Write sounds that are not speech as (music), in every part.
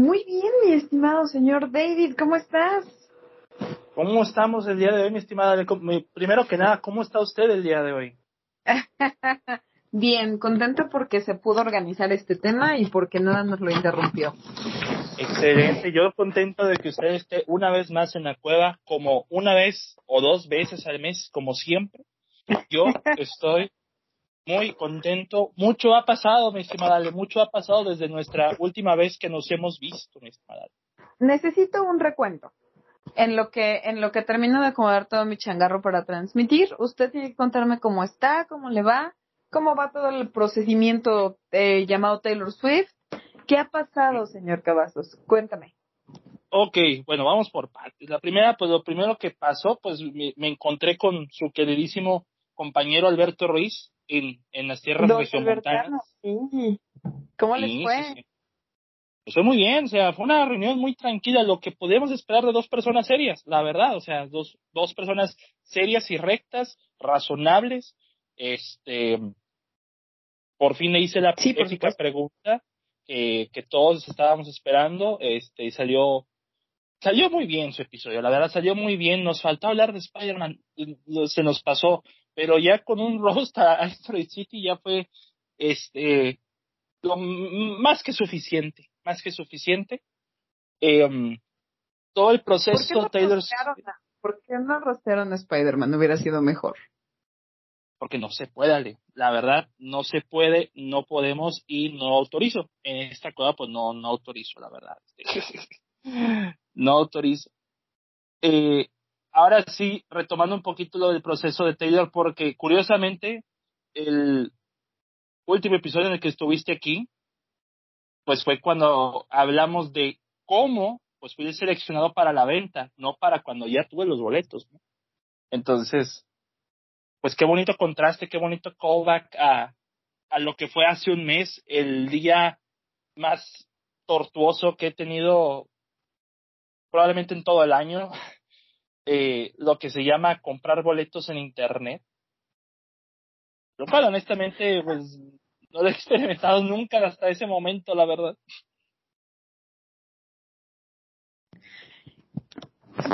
Muy bien, mi estimado señor David, ¿cómo estás? ¿Cómo estamos el día de hoy, mi estimada? Primero que nada, ¿cómo está usted el día de hoy? (laughs) bien, contento porque se pudo organizar este tema y porque nada nos lo interrumpió. Excelente, yo contento de que usted esté una vez más en la cueva, como una vez o dos veces al mes, como siempre. Yo (laughs) estoy muy contento. Mucho ha pasado, mi estimada Ale, mucho ha pasado desde nuestra última vez que nos hemos visto, mi estimada Necesito un recuento. En lo que en lo que termino de acomodar todo mi changarro para transmitir, usted tiene que contarme cómo está, cómo le va, cómo va todo el procedimiento eh, llamado Taylor Swift. ¿Qué ha pasado, señor Cavazos? Cuéntame. Ok, bueno, vamos por partes. La primera, pues lo primero que pasó, pues me encontré con su queridísimo compañero Alberto Ruiz, en, las tierras regiomontanas. ¿Cómo les fue? Sí, pues fue muy bien, o sea, fue una reunión muy tranquila, lo que podemos esperar de dos personas serias, la verdad, o sea, dos, dos personas serias y rectas, razonables, este, por fin le hice la sí, pregunta que, que todos estábamos esperando, este, y salió, salió muy bien su episodio, la verdad salió muy bien, nos faltó hablar de Spider-Man, se nos pasó, pero ya con un roast a Asteroid City ya fue este lo más que suficiente, más que suficiente. Eh, todo el proceso ¿Por qué no Taylor ¿Por qué no rostearon a Spider-Man? Hubiera sido mejor. Porque no se puede, La verdad, no se puede, no podemos y no autorizo. En esta cosa, pues no, no autorizo, la verdad. (laughs) no autorizo. Eh, ahora sí, retomando un poquito lo del proceso de Taylor, porque curiosamente, el último episodio en el que estuviste aquí, pues fue cuando hablamos de cómo pues fui seleccionado para la venta, no para cuando ya tuve los boletos. Entonces, pues qué bonito contraste, qué bonito callback a, a lo que fue hace un mes, el día más tortuoso que he tenido probablemente en todo el año. Eh, lo que se llama comprar boletos en internet. Lo cual honestamente pues no lo he (laughs) experimentado nunca hasta ese momento, la verdad.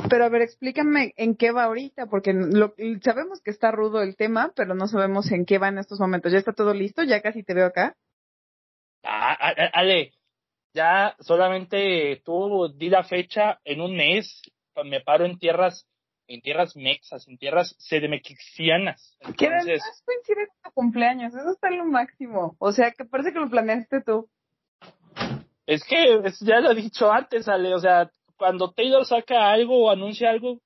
Pero a ver, explícame en qué va ahorita, porque lo, sabemos que está rudo el tema, pero no sabemos en qué va en estos momentos. ¿Ya está todo listo? ¿Ya casi te veo acá? Ah, Ale, ya solamente tú di la fecha en un mes me paro en tierras, en tierras mexas, en tierras sedemexianas. Entonces... es coincide con tu cumpleaños, eso está en lo máximo. O sea, que parece que lo planeaste tú. Es que ya lo he dicho antes, Ale, o sea, cuando Taylor saca algo o anuncia algo,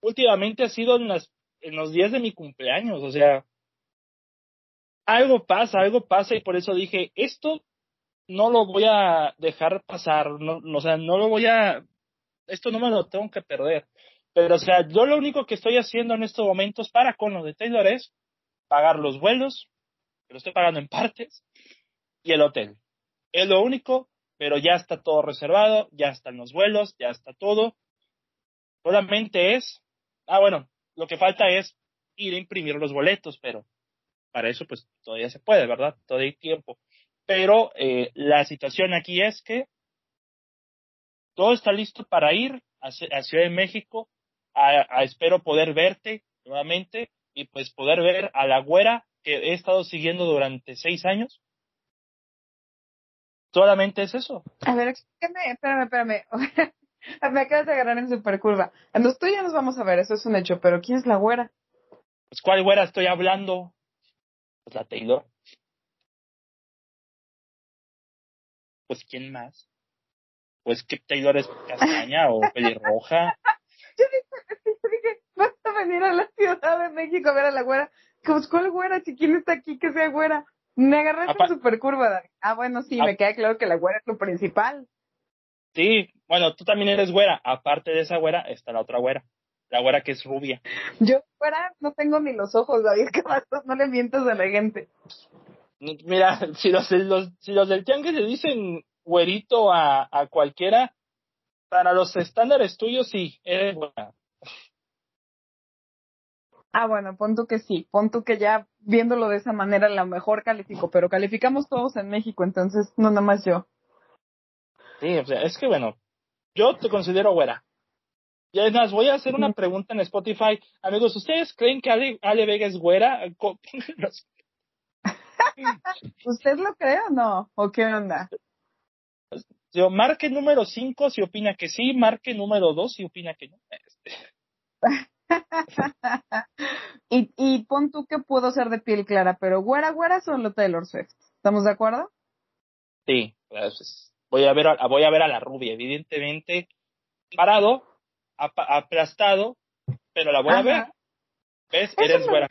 últimamente ha sido en las en los días de mi cumpleaños, o sea, algo pasa, algo pasa y por eso dije, esto no lo voy a dejar pasar, no, o sea, no lo voy a esto no me lo tengo que perder. Pero, o sea, yo lo único que estoy haciendo en estos momentos para con lo de Taylor es pagar los vuelos, que lo estoy pagando en partes, y el hotel. Es lo único, pero ya está todo reservado, ya están los vuelos, ya está todo. Solamente es, ah, bueno, lo que falta es ir a imprimir los boletos, pero para eso pues todavía se puede, ¿verdad? Todavía hay tiempo. Pero eh, la situación aquí es que todo está listo para ir a, Ciudad de México, a, espero poder verte nuevamente y pues poder ver a la güera que he estado siguiendo durante seis años. Solamente es eso. A ver, explícame, espérame, espérame. (laughs) Me acabas de agarrar en super curva. Los tú ya nos vamos a ver, eso es un hecho, pero ¿quién es la güera? Pues ¿cuál güera estoy hablando? Pues la Taylor. Pues ¿quién más? Pues que Taylor es castaña o pelirroja. (laughs) Yo dije, vas a venir a la Ciudad de México a ver a la güera. ¿cuál güera? Si quién está aquí, que sea güera. Me agarraste en super curva, Ah, bueno, sí, me queda claro que la güera es lo principal. Sí, bueno, tú también eres güera. Aparte de esa güera, está la otra güera. La güera que es rubia. Yo, güera, no tengo ni los ojos, David, (laughs) ¿qué pasa? No le mientas a la gente. Mira, si los, los, si los del tianguis le dicen güerito a, a cualquiera, para los estándares tuyos sí, eres buena. Ah, bueno, pon tú que sí, pon tú que ya viéndolo de esa manera la mejor califico, pero calificamos todos en México, entonces no nada más yo. Sí, o sea, es que bueno, yo te considero güera. Y además, voy a hacer una pregunta en Spotify. Amigos, ¿ustedes creen que Ale, Ale Vega es güera? (laughs) (laughs) ¿Usted lo cree o no? ¿O qué onda? Yo, marque número 5 si opina que sí, marque número 2 si opina que no. (laughs) y, y pon tú que puedo ser de piel clara, pero güera, güera solo Taylor Swift. ¿Estamos de acuerdo? Sí, pues, voy a ver a, voy a ver a la rubia, evidentemente parado, aplastado, pero la voy a ver. ¿Ves? eres güera.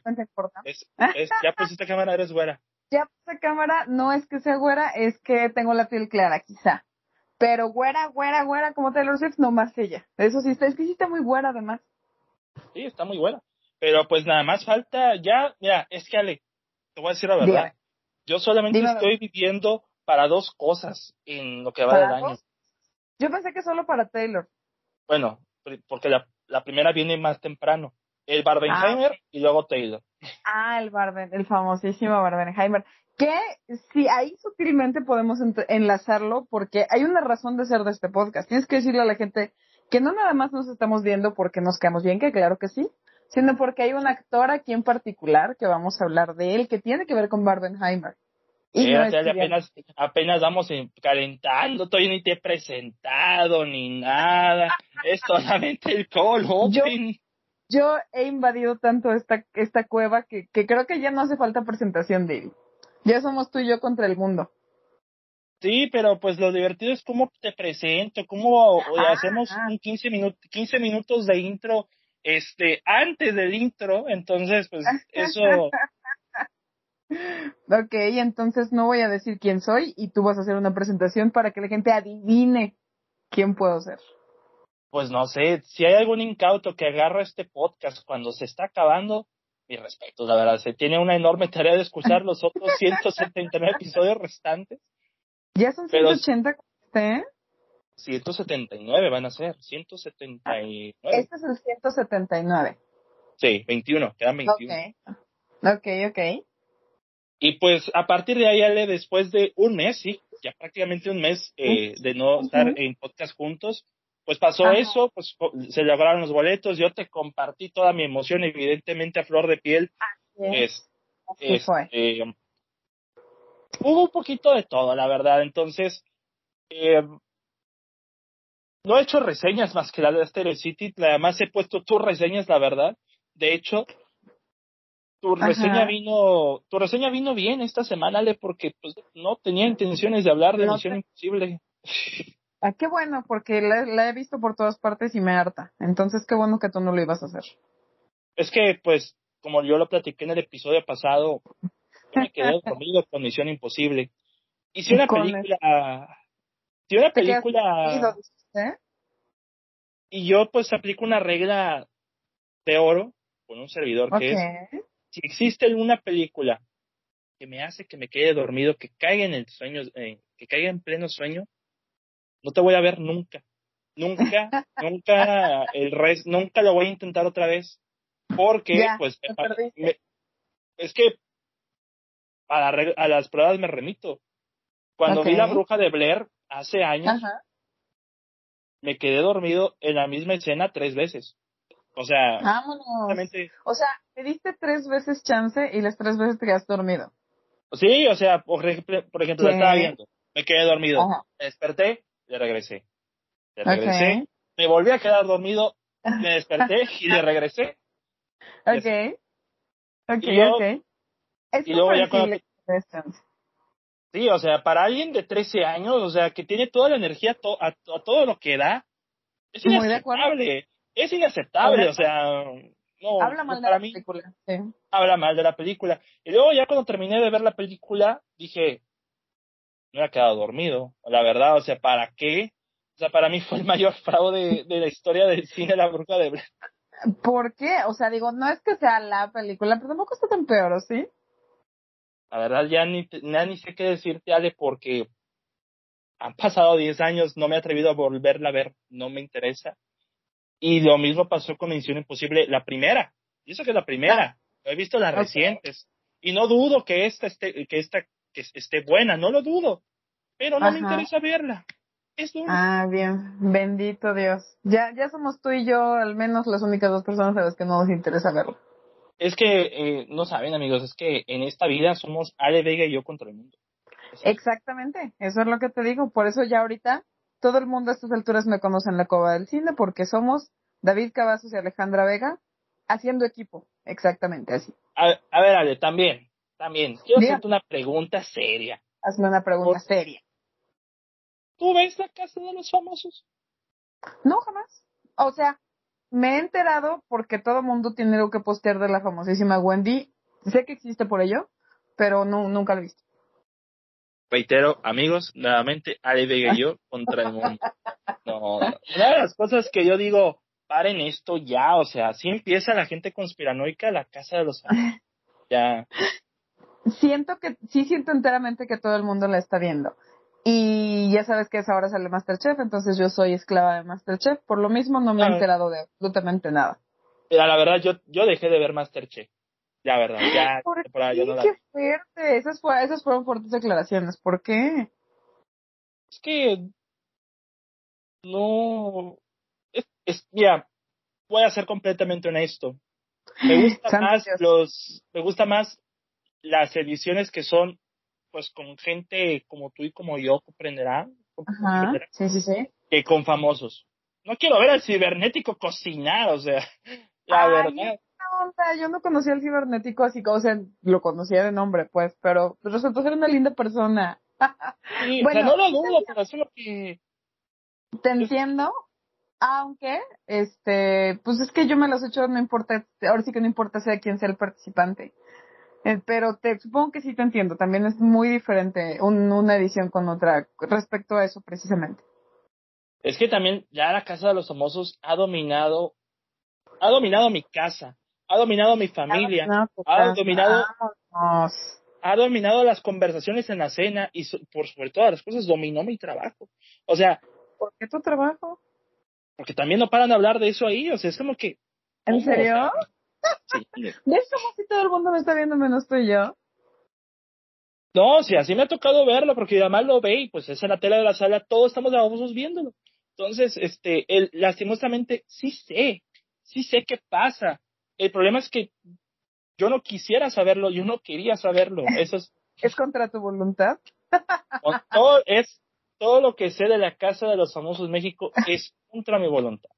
ya pusiste cámara, eres güera. Ya puse cámara, no es que sea güera, es que tengo la piel clara, quizá. Pero güera, güera, güera, como Taylor Swift, no más ella. Eso sí, está, es que sí está muy güera además. Sí, está muy buena. Pero pues nada más falta, ya, mira, es que Ale, te voy a decir la verdad. Yo solamente estoy viviendo para dos cosas en lo que va del año. Yo pensé que solo para Taylor. Bueno, porque la, la primera viene más temprano. El Barbenheimer ah, y luego Taylor. Ah, el Barben, el famosísimo Barbenheimer que si ahí sutilmente podemos enlazarlo porque hay una razón de ser de este podcast. Tienes que decirle a la gente que no nada más nos estamos viendo porque nos quedamos bien, que claro que sí, sino porque hay un actor aquí en particular que vamos a hablar de él que tiene que ver con Barbenheimer. Y no apenas, apenas vamos calentando, todavía ni te he presentado ni nada, es solamente el call open. Yo, he invadido tanto esta, esta cueva que, que creo que ya no hace falta presentación de él. Ya somos tú y yo contra el mundo. Sí, pero pues lo divertido es cómo te presento, cómo hacemos un 15, minutos 15 minutos de intro este antes del intro, entonces pues (laughs) eso Ok, entonces no voy a decir quién soy y tú vas a hacer una presentación para que la gente adivine quién puedo ser. Pues no sé, si hay algún incauto que agarra este podcast cuando se está acabando, mi respeto, la verdad. Se tiene una enorme tarea de escuchar los otros (laughs) 179 episodios restantes. ¿Ya son 180 usted? 179 van a ser, 179. Este es el 179. Sí, 21, quedan 21. Ok, ok. Y pues a partir de ahí, Ale, después de un mes, sí, ya prácticamente un mes eh, de no estar en podcast juntos, pues pasó eso, pues se lograron los boletos, yo te compartí toda mi emoción, evidentemente a flor de piel. Es, este, hubo un poquito de todo, la verdad. Entonces, eh, no he hecho reseñas más que la de Stereo City, además he puesto tus reseñas, la verdad. De hecho, tu reseña vino, tu reseña vino bien esta semana, Ale, porque pues no tenía intenciones de hablar de Misión Imposible. Ah, qué bueno, porque la, he visto por todas partes y me harta. Entonces, qué bueno que tú no lo ibas a hacer. Es que, pues, como yo lo platiqué en el episodio pasado, me quedé dormido con Misión Imposible. Y si una película... Si una película... Y yo, pues, aplico una regla de oro con un servidor que es... Si existe una película que me hace que me quede dormido, que caiga en el sueño, eh, que caiga en pleno sueño, no te voy a ver nunca. Nunca, (laughs) nunca, el res, nunca lo voy a intentar otra vez. Porque, pues, es que a, a, las pruebas me remito. Cuando vi la bruja de Blair hace años, me quedé dormido en la misma escena tres veces. O sea, O sea, te diste tres veces chance y las tres veces te quedaste dormido. Sí, o sea, por ejemplo, por ejemplo, estaba viendo, me quedé dormido, desperté, regresé. Regresé, me volví a quedar dormido, me desperté y le (laughs) regresé. Ok. Ok, ok. y luego ya cuando... Sí, o sea, para alguien de 13 años, o sea, que tiene toda la energía a, todo lo que da, es inaceptable. Es inaceptable, o sea, no. Habla mal de la película. Habla mal de la película. Y luego ya cuando terminé de ver la película, dije, me había quedado dormido, la verdad, o sea, ¿para qué? O sea, para mí fue el mayor (laughs) fraude de, la historia del cine La Bruja de Blair. ¿Por qué? O sea, digo, no es que sea la película, pero tampoco está tan peor, ¿sí? La verdad, ya ni, ya ni sé qué decirte, Ale, porque han pasado 10 años, no me he atrevido a volverla a ver, no me interesa. Y lo mismo pasó con Misión Imposible, la primera. Y eso que es la primera. He visto las recientes. Y no dudo que esta esté, que esta que esté buena, no lo dudo, pero no me interesa verla. Es Ah, bien. Bendito Dios. Ya, ya somos tú y yo, al menos las únicas dos personas a las que no nos interesa verlo. Es que, eh, no saben, amigos, es que en esta vida somos Ale Vega y yo contra el mundo. Exactamente, eso es lo que te digo. Por eso ya ahorita todo el mundo a estas alturas me conoce en la cova del cine, porque somos David Cavazos y Alejandra Vega haciendo equipo. Exactamente así. A, a ver, Ale, también, también. Quiero hacerte una pregunta seria. Hazme una pregunta Por- seria. ¿Tú ves la casa de los famosos? No, jamás. O sea, me he enterado porque todo el mundo tiene algo que postear de la famosísima Wendy. Sé que existe por ello, pero no, nunca lo he visto. Reitero, amigos, nuevamente, Ale Vega y yo (laughs) contra el mundo. No, no. Una de las cosas que yo digo, paren esto ya, o sea, si empieza la gente conspiranoica la casa de los famosos. (laughs) Ya. Siento que, sí siento enteramente que todo el mundo la está viendo. Y ya sabes que esa hora sale Masterchef, entonces yo soy esclava de Masterchef. Por lo mismo no me he Claro. enterado de absolutamente nada. Mira, la verdad, yo, yo dejé de ver Masterchef. La verdad, ya, ¿Por por ahí yo qué? no la ¡Qué fuerte! Esas, fue- esas fueron fuertes declaraciones. ¿Por qué? Es que no es, es mira, voy a ser completamente honesto. Me (laughs) gusta más Dios. los me gusta más las ediciones que son pues con gente como tú y como yo comprenderá, Ajá. comprenderá, Sí, sí, sí. que con famosos. No quiero ver al cibernético cocinar, o sea, (laughs) la Ay, verdad. ¿Qué onda? Yo no conocía al cibernético así, como, o sea, lo conocía de nombre, pues, pero resultó ser una linda persona. Sí, o Bueno, sea, no lo dudo, pero eso es lo que Te entiendo, aunque, este, pues es que yo me los echo, no importa, ahora sí que no importa sea quién sea el participante. Eh, pero te supongo que sí te entiendo, también es muy diferente un- una edición con otra respecto a eso precisamente. Es que también ya la casa de los famosos ha dominado, ha dominado mi casa, ha dominado mi familia, No, pues, ha dominado, vámonos. ha dominado las conversaciones en la cena y so- por sobre todas las cosas dominó mi trabajo. O sea, ¿Por qué tu trabajo? porque también no paran de hablar de eso ahí, o sea, es como que... ¿En serio? sea. ¿Ves cómo si todo el mundo me está viendo menos tú y yo? No, sí, así me ha tocado verlo, porque mamá lo ve y pues es en la tela de la sala, todos estamos de famosos viéndolo. Entonces, este, el, lastimosamente, sí sé, sí sé qué pasa. El problema es que yo no quisiera saberlo, yo no quería saberlo. Eso es, (laughs) ¿Es contra tu voluntad? todo, es todo lo que sé de la Casa de los Famosos México es contra mi voluntad.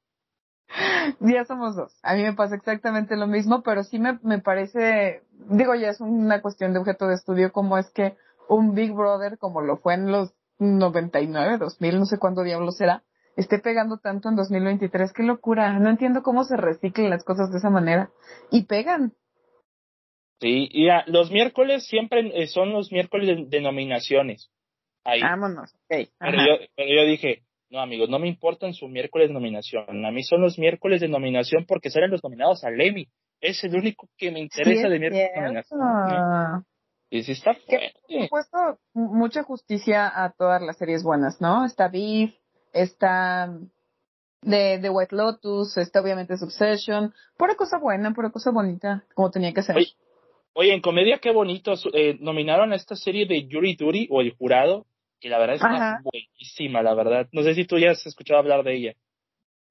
(laughs) Ya somos dos. A mí me pasa exactamente lo mismo, pero sí me, me parece, digo, ya es una cuestión de objeto de estudio, cómo es que un Big Brother, como lo fue en los 99, 2000, no sé cuándo diablos será, esté pegando tanto en 2023. Qué locura. No entiendo cómo se reciclan las cosas de esa manera. Y pegan. Sí, y los miércoles siempre eh, son los miércoles de, de nominaciones. Ahí. Vámonos. Ok. Pero yo, pero yo dije, no amigos, no me importan su miércoles de nominación. A mí son los miércoles de nominación porque salen los nominados al Emmy. Es el único que me interesa Sí, de es miércoles de nominación. Y sí está Que, fuerte. supuesto, m- mucha justicia a todas las series buenas, ¿no? Está Beef, está de, de White Lotus, está obviamente Succession. Pura cosa buena, pura cosa bonita, como tenía que ser. Oye, Oye, en comedia qué bonito. eh, nominaron a esta serie de Yuri Duty o El Jurado, que la verdad está Ajá. buenísima, la verdad. No sé si tú ya has escuchado hablar de ella.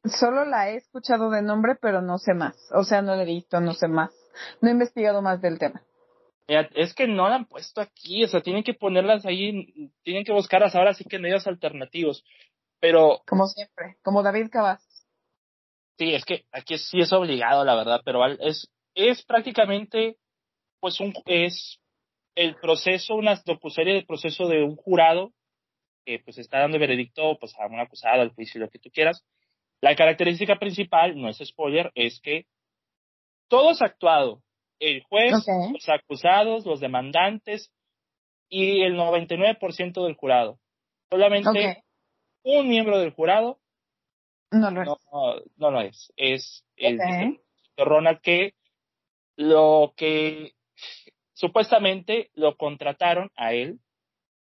Solo la he escuchado de nombre, pero no sé más. O sea, no la he visto, no sé más. No he investigado más del tema. Mira, es que no la han puesto aquí, o sea, tienen que ponerlas ahí, tienen que buscarlas ahora sí que en medios alternativos. Pero Como siempre, como David Cavazos. Sí, es que aquí sí es obligado, la verdad, pero es, es prácticamente, pues, un, es el proceso, una docuserie del proceso de un jurado que, pues, está dando veredicto, pues, a un acusado, al juicio, lo que tú quieras. La característica principal, no es spoiler, es que todo es actuado. El juez, los acusados, los demandantes y el 99% del jurado. Solamente un miembro del jurado No lo es. no, no, no lo es. Es el. Ronald que lo que supuestamente lo contrataron a él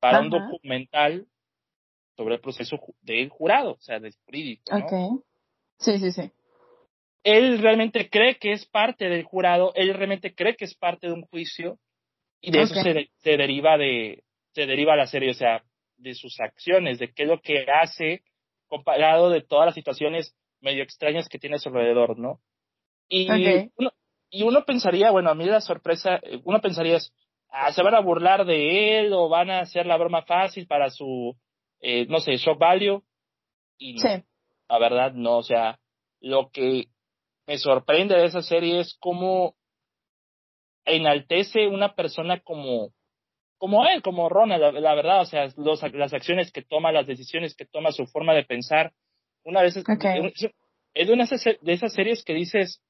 para un Ajá. documental sobre el proceso del jurado, o sea, del jurídico. ¿no? Ok. Sí, sí, sí. Él realmente cree que es parte del jurado, él realmente cree que es parte de un juicio y de eso Ok. se, de- se deriva de se deriva la serie, o sea, de sus acciones, de qué es lo que hace comparado de todas las situaciones medio extrañas que tiene a su alrededor, ¿no? Y, uno, y uno pensaría, bueno, a mí la sorpresa, eh, uno pensaría es, ah, se van a burlar de él o van a hacer la broma fácil para su, eh, no sé, shock value. Y no, Sí. la verdad, no, o sea, lo que me sorprende de esa serie es cómo enaltece una persona como como él, como Ronald, la, la verdad, o sea, los, las acciones que toma, las decisiones que toma, su forma de pensar. Una vez es, Okay. es de una de esas series que dices,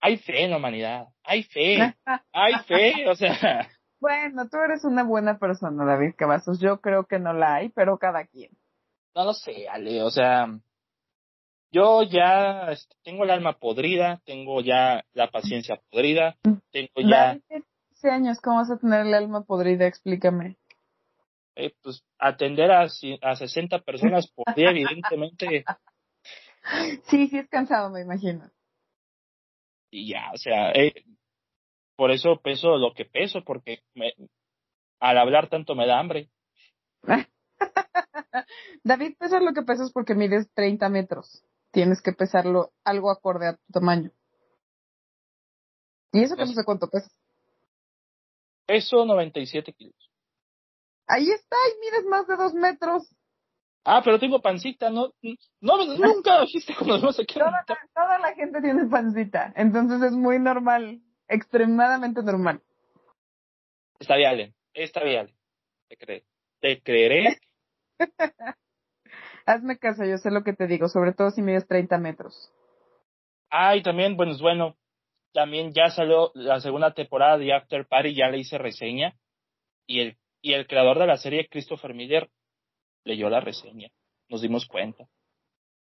hay fe en la humanidad, hay fe, (laughs) hay fe, o sea, Bueno, tú eres una buena persona, David Cavazos. Yo creo que no la hay, pero cada quien. no lo sé, Ale, o sea, yo ya este, tengo el alma podrida, tengo ya la paciencia podrida, tengo ya, David, tienes 15 años, ¿cómo vas a tener el alma podrida? Explícame. eh, pues, atender a, a 60 personas por día, (laughs) evidentemente, Sí, sí es cansado, me imagino. Y ya, o sea, eh, por eso peso lo que peso, porque me, al hablar tanto me da hambre. (laughs) David, pesas lo que pesas porque mides 30 metros. Tienes que pesarlo algo acorde a tu tamaño. Y eso que no sé cuánto pesas. Peso 97 kilos. Ahí está, y mides más de dos metros. Ah, pero tengo pancita, no, no, nunca dijiste cuando no sé qué. Toda la, toda la gente tiene pancita, entonces es muy normal, extremadamente normal. Está bien, Ale, está bien. Te creeré. Te (laughs) creeré. Hazme caso, yo sé lo que te digo, sobre todo si mides 30 metros. Ah, y también, bueno, es bueno, también ya salió la segunda temporada de After Party, ya le hice reseña, y el, y el creador de la serie, Christopher Miller, leyó la reseña. Nos dimos cuenta.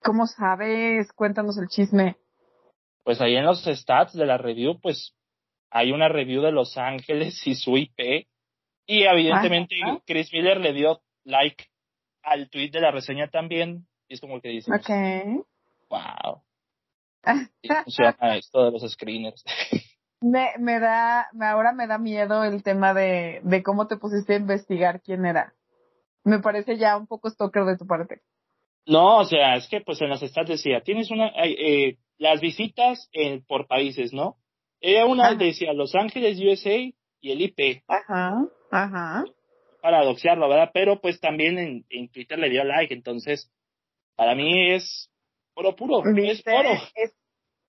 ¿Cómo sabes? Cuéntanos el chisme. Pues ahí en los stats de la review, pues hay una review de Los Ángeles y su IP, y evidentemente Ajá. Chris Miller le dio like al tweet de la reseña también, y es como que dice, Ok. wow, sí (laughs) funciona esto de los screeners. (laughs) Me, me da, ahora me da miedo el tema de, de cómo te pusiste a investigar quién era. Me parece ya un poco stalker de tu parte. No, o sea, es que pues en las stats decía, tienes una, ay, eh, las visitas eh, por países, ¿no? Era una Ajá. decía Los Ángeles, USA y el IP, Ajá, ajá. para doxearlo, ¿verdad? Pero pues también en, en Twitter le dio like, entonces para mí es oro puro, es ¿Viste? oro. Es-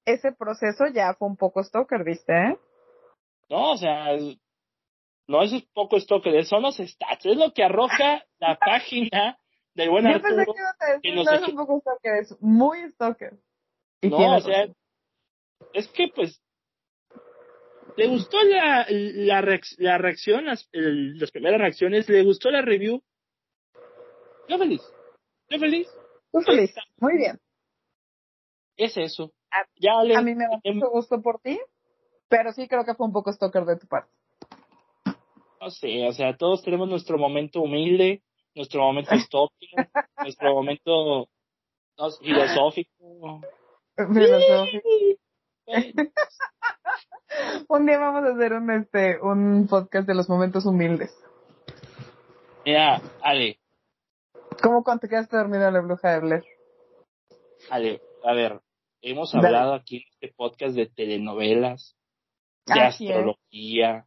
ese proceso ya fue un poco stalker, ¿viste? No, o sea, no es poco stalker, son los stats, es lo que arroja la (laughs) página del buen Yo pensé Arturo. que iba a decir, que nos no es un poco stalker, es muy stalker. Y No, o sea, es que pues le gustó la, la, reacc- la reacción, las, el- las primeras reacciones, le gustó la review. Yo feliz, yo feliz, Tú feliz. Muy bien. es eso. A- Ya le, A mí me da em- mucho gusto por ti, pero sí creo que fue un poco stalker de tu parte. No sé, o sea, todos tenemos nuestro momento humilde, nuestro momento stalker, (laughs) nuestro momento no, filosófico. Filosófico. (laughs) Un día vamos a hacer un este un podcast de los momentos humildes. Mira, Ale, ¿Cómo cuando te quedaste dormido en la bruja de Blair? Ale, a ver, hemos Dale. hablado aquí en este podcast de telenovelas, de Así es, astrología.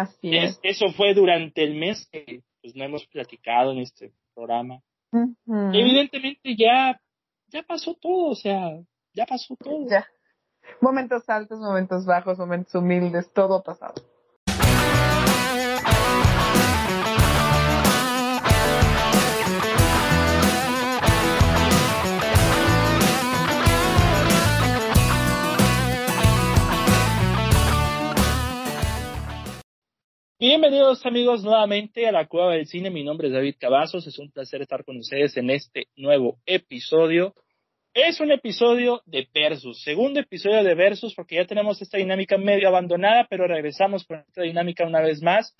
Así Es- es. eso fue durante el mes que pues, no hemos platicado en este programa. Evidentemente ya, ya pasó todo, o sea, ya pasó todo. Ya. Momentos altos, momentos bajos, momentos humildes, todo ha pasado. Bienvenidos amigos nuevamente a la Cueva del Cine. Mi nombre es David Cavazos. Es un placer estar con ustedes en este nuevo episodio. Es un episodio de Versus, segundo episodio de Versus, porque ya tenemos esta dinámica medio abandonada, pero regresamos con esta dinámica una vez más.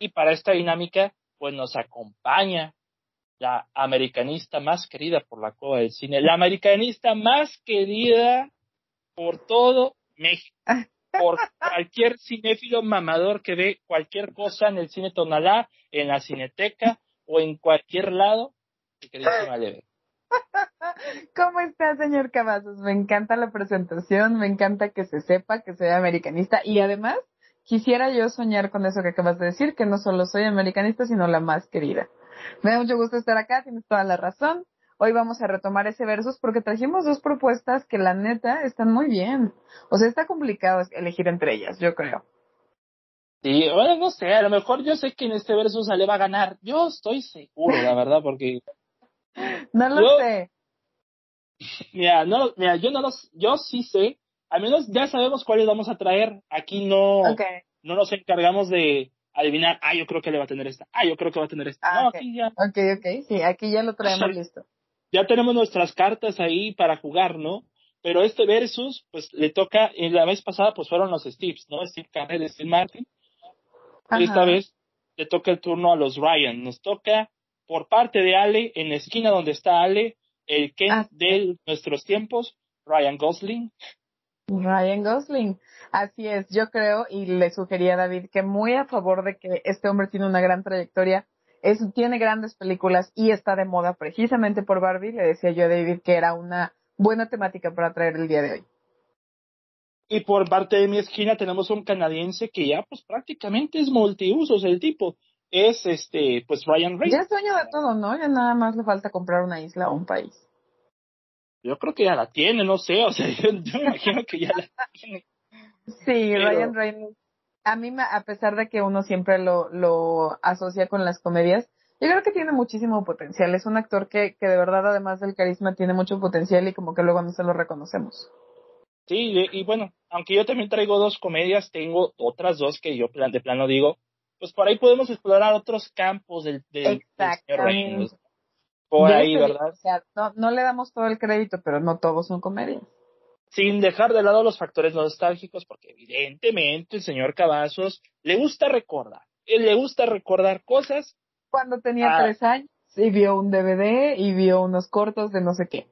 Y para esta dinámica, pues nos acompaña la americanista más querida por la Cueva del Cine, la americanista más querida por todo México. Por cualquier cinéfilo mamador que ve cualquier cosa en el cine Tonalá, en la cineteca o en cualquier lado. (laughs) ¿Cómo está, señor Cavazos? Me encanta la presentación, me encanta que se sepa que soy americanista y además quisiera yo soñar con eso que acabas de decir, que no solo soy americanista, sino la más querida. Me da mucho gusto estar acá, tienes toda la razón. Hoy vamos a retomar ese versus porque trajimos dos propuestas que la neta están muy bien. O sea, está complicado elegir entre ellas, yo creo. Sí, bueno, no sé, a lo mejor yo sé que en este versus Ale va a ganar. Yo estoy seguro, la verdad, porque... (laughs) no lo sé. Mira, no, mira, yo no los, yo sí sé, al menos ya sabemos cuáles vamos a traer. Aquí no, no nos encargamos de adivinar, ah, yo creo que le va a tener esta, ah, yo creo que va a tener esta. Ah, no, aquí ya. Ok, ok, sí, aquí ya lo traemos listo. Ya tenemos nuestras cartas ahí para jugar, ¿no? Pero este versus, pues le toca, en la vez pasada, pues fueron los Steves, ¿no? Steve Carell, Steve Martin. Y esta vez le toca el turno a los Ryan. Nos toca por parte de Ale, en la esquina donde está Ale, el Ken ah, de nuestros tiempos, Ryan Gosling. Ryan Gosling. Así es, yo creo y le sugería a David que muy a favor de que este hombre tiene una gran trayectoria, es, tiene grandes películas y está de moda precisamente por Barbie, le decía yo a David que era una buena temática para traer el día de hoy. Y por parte de mi esquina tenemos un canadiense que ya pues prácticamente es multiusos el tipo. Es este, pues Ryan Reynolds. Ya es dueño de todo, ¿no? Ya nada más le falta comprar una isla o un país. Yo creo que ya la tiene, no sé, o sea, (laughs) yo, me imagino que ya la (laughs) tiene. Sí, Ryan Reynolds. A mí, a pesar de que uno siempre lo, lo asocia con las comedias, yo creo que tiene muchísimo potencial. Es un actor que, que de verdad, además del carisma, tiene mucho potencial y como que luego no se lo reconocemos. Sí, y, bueno, aunque yo también traigo dos comedias, tengo otras dos que yo de plano digo, pues por ahí podemos explorar otros campos del, del, señor Reynolds por ahí, ¿verdad? O sea, no, no le damos todo el crédito, pero no todos son comedias. Sin dejar de lado los factores nostálgicos, porque evidentemente el señor Cavazos le gusta recordar. Él le gusta recordar cosas. Cuando tenía ah. tres años y vio un DVD y vio unos cortos de no sé qué.